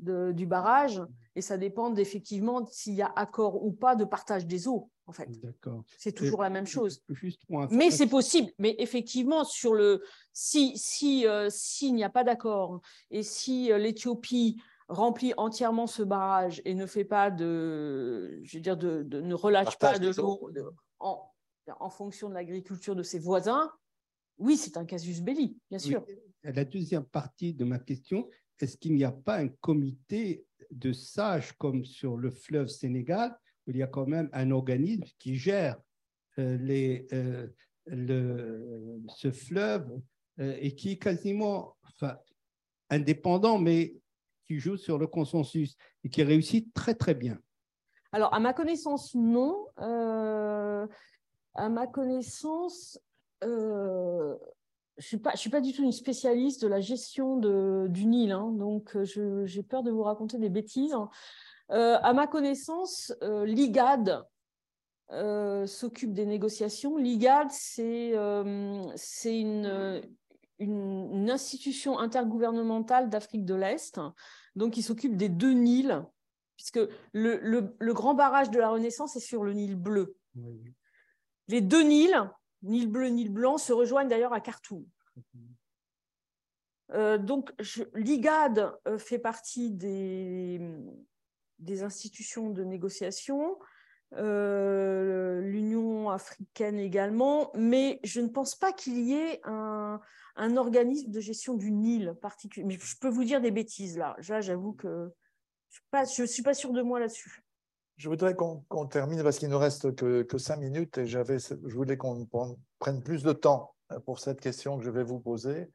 de- du barrage et ça dépend effectivement s'il y a accord ou pas de partage des eaux. En fait, D'accord. c'est toujours la même chose. Juste pour Mais c'est possible. Mais effectivement, sur le si si euh, s'il n'y a pas d'accord et si euh, l'Éthiopie remplit entièrement ce barrage et ne fait pas de, je veux dire, de, de- ne relâche Partage pas de l'eau en, en fonction de l'agriculture de ses voisins, oui, c'est un casus belli, bien sûr. Oui. La deuxième partie de ma question, est-ce qu'il n'y a pas un comité de sages comme sur le fleuve Sénégal, où il y a quand même un organisme qui gère euh, euh, ce fleuve euh, et qui est quasiment indépendant, mais qui joue sur le consensus et qui réussit très très bien. Alors, à ma connaissance, non. À ma connaissance, je ne suis, pas- je suis pas du tout une spécialiste de la gestion de- du Nil, hein, donc euh, j'ai peur de vous raconter des bêtises. Euh, à ma connaissance, euh, l'IGAD euh, s'occupe des négociations. L'IGAD, c'est c'est une, une, institution intergouvernementale d'Afrique de l'Est, donc qui s'occupe des deux Nils, puisque le, le- le grand barrage de la Renaissance est sur le Nil bleu. Les deux Nils, Nil bleu, Nil blanc, se rejoignent d'ailleurs à Khartoum. Euh, donc, l'IGAD euh, fait partie des, des institutions de négociation, euh, l'Union africaine également, mais je ne pense pas qu'il y ait un, un organisme de gestion du Nil particulier. Mais je peux vous dire des bêtises là. Là, j'avoue que je ne suis pas sûre de moi là-dessus. Je voudrais qu'on termine parce qu'il ne reste que, cinq minutes et je voulais qu'on prenne- plus de temps pour cette question que je vais vous poser.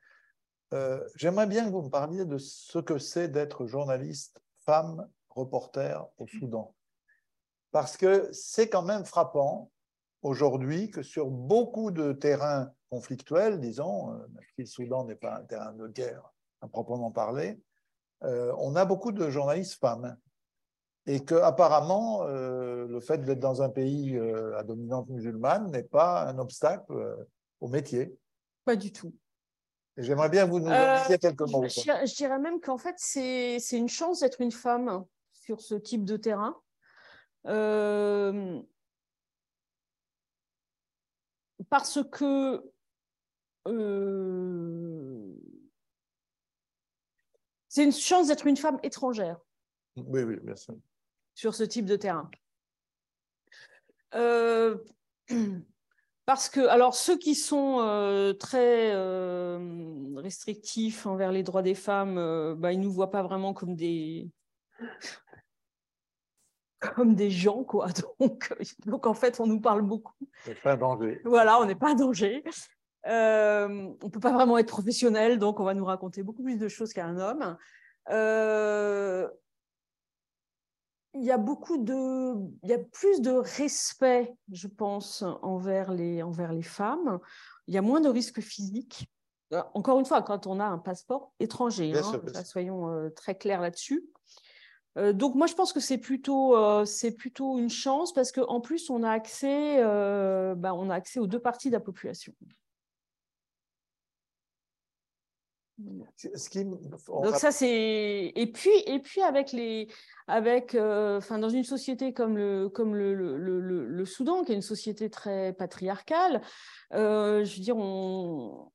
Euh, j'aimerais bien que vous me parliez de ce que c'est d'être journaliste, femme, reporter au Soudan. Parce que c'est quand même frappant aujourd'hui que sur beaucoup de terrains conflictuels, disons, euh, le Soudan n'est pas un terrain de guerre à proprement parler, euh, on a beaucoup de journalistes femmes. Et qu'apparemment, euh, le fait d'être dans un pays euh, à dominante musulmane n'est pas un obstacle au métier. Pas du tout. J'aimerais bien vous nous disiez quelques mots. Je, je, dirais même qu'en fait, c'est une chance d'être une femme sur ce type de terrain. parce que c'est une chance d'être une femme étrangère. Oui, oui, bien sûr. Sur ce type de terrain. Euh, parce que, alors, ceux qui sont euh, très euh, restrictifs envers les droits des femmes, bah, ils ne nous voient pas vraiment comme des comme des gens, quoi. Donc, donc, en fait, on nous parle beaucoup. On n'est pas en danger. Voilà, on n'est pas en danger. On ne peut pas vraiment être professionnel, donc on va nous raconter beaucoup plus de choses qu'un homme. Euh, il y a beaucoup de, il y a plus de respect, je pense, envers les, envers les femmes. Il y a moins de risques physiques. Euh, encore une fois, quand on a un passeport étranger, hein, soyons très clairs là-dessus. donc moi je pense que c'est plutôt c'est plutôt une chance parce qu'en plus on a accès bah, on a accès aux deux parties de la population. Ce qui... Donc ça c'est et puis et puis avec les avec euh, enfin dans une société comme le comme le, le, le, le, Soudan qui est une société très patriarcale, euh, je veux dire on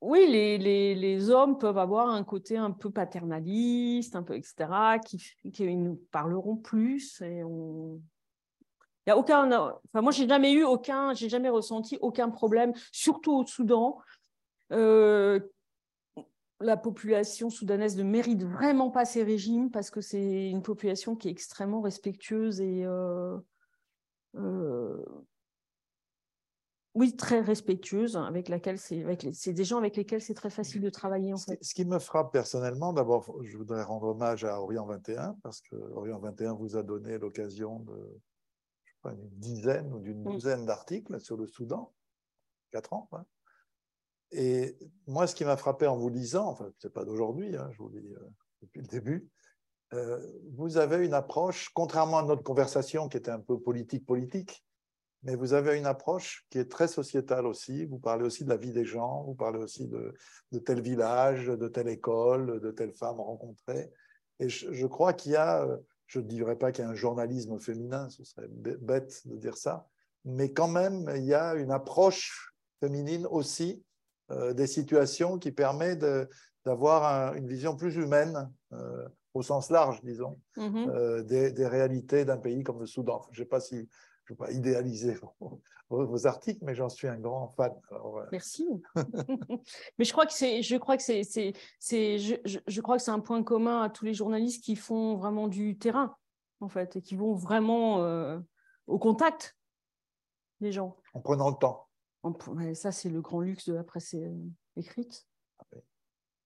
oui les, les, les, hommes peuvent avoir un côté un peu paternaliste, un peu etc. qui qui nous parleront plus et on il y a aucun enfin moi j'ai jamais eu aucun j'ai jamais ressenti aucun problème surtout au Soudan euh, la population soudanaise ne mérite vraiment pas ces régimes parce que c'est une population qui est extrêmement respectueuse et euh, euh, oui très respectueuse avec laquelle c'est c'est des gens avec lesquels c'est très facile de travailler en fait. Ce qui me frappe personnellement, d'abord, je voudrais rendre hommage à Orient 21 parce que Orient 21 vous a donné l'occasion de une dizaine ou d'une mm. douzaine d'articles sur le Soudan, quatre ans. Et moi, ce qui m'a frappé en vous lisant, enfin, ce n'est pas d'aujourd'hui, hein, je vous lis euh, depuis le début, euh, vous avez une approche, contrairement à notre conversation qui était un peu politique-politique, mais vous avez une approche qui est très sociétale aussi. Vous parlez aussi de la vie des gens, vous parlez aussi de, tel village, de telle école, de telle femme rencontrée. Et je, je crois qu'il y a, je ne dirais pas qu'il y a un journalisme féminin, ce serait bête de dire ça, mais quand même, il y a une approche féminine aussi euh, des situations qui permettent d'avoir une vision plus humaine, euh, au sens large, disons, mm-hmm. euh, des, réalités d'un pays comme le Soudan. Je ne sais pas si je ne veux pas idéaliser vos, articles, mais j'en suis un grand fan. Merci. mais je crois que c'est, je crois que c'est, je, crois que c'est un point commun à tous les journalistes qui font vraiment du terrain, en fait, et qui vont vraiment au contact des gens. En prenant le temps ça, c'est le grand luxe de la presse euh, écrite, ah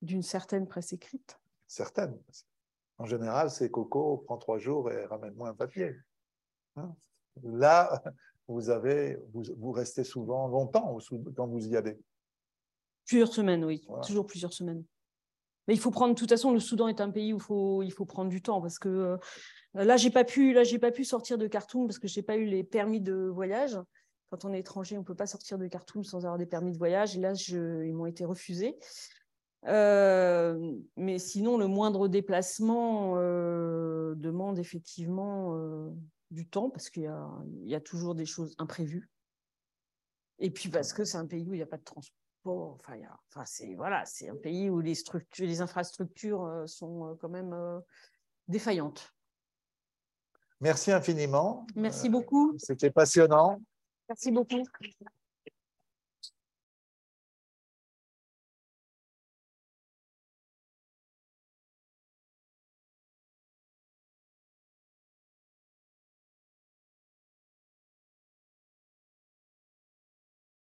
d'une certaine presse écrite. Certaine. En général, c'est Coco prend trois jours et ramène-moi un papier. Hein? Là, vous, avez, vous, restez souvent longtemps quand vous y allez. Plusieurs semaines, oui, toujours plusieurs semaines. Mais il faut prendre, de toute façon, le Soudan est un pays où faut, il faut prendre du temps parce que euh, là, j'ai pas pu, là, j'ai pas pu sortir de Khartoum parce que j'ai pas eu les permis de voyage quand on est étranger, on ne peut pas sortir de Khartoum sans avoir des permis de voyage. Et là, ils m'ont été refusés. Euh, mais sinon, le moindre déplacement euh, demande effectivement euh, du temps parce qu'il y, y, a toujours des choses imprévues. Et puis parce que c'est un pays où il n'y a pas de transport. Enfin, enfin c'est voilà, c'est un pays où les structures, les infrastructures sont quand même défaillantes. Merci infiniment. Merci beaucoup. C'était passionnant. Merci beaucoup.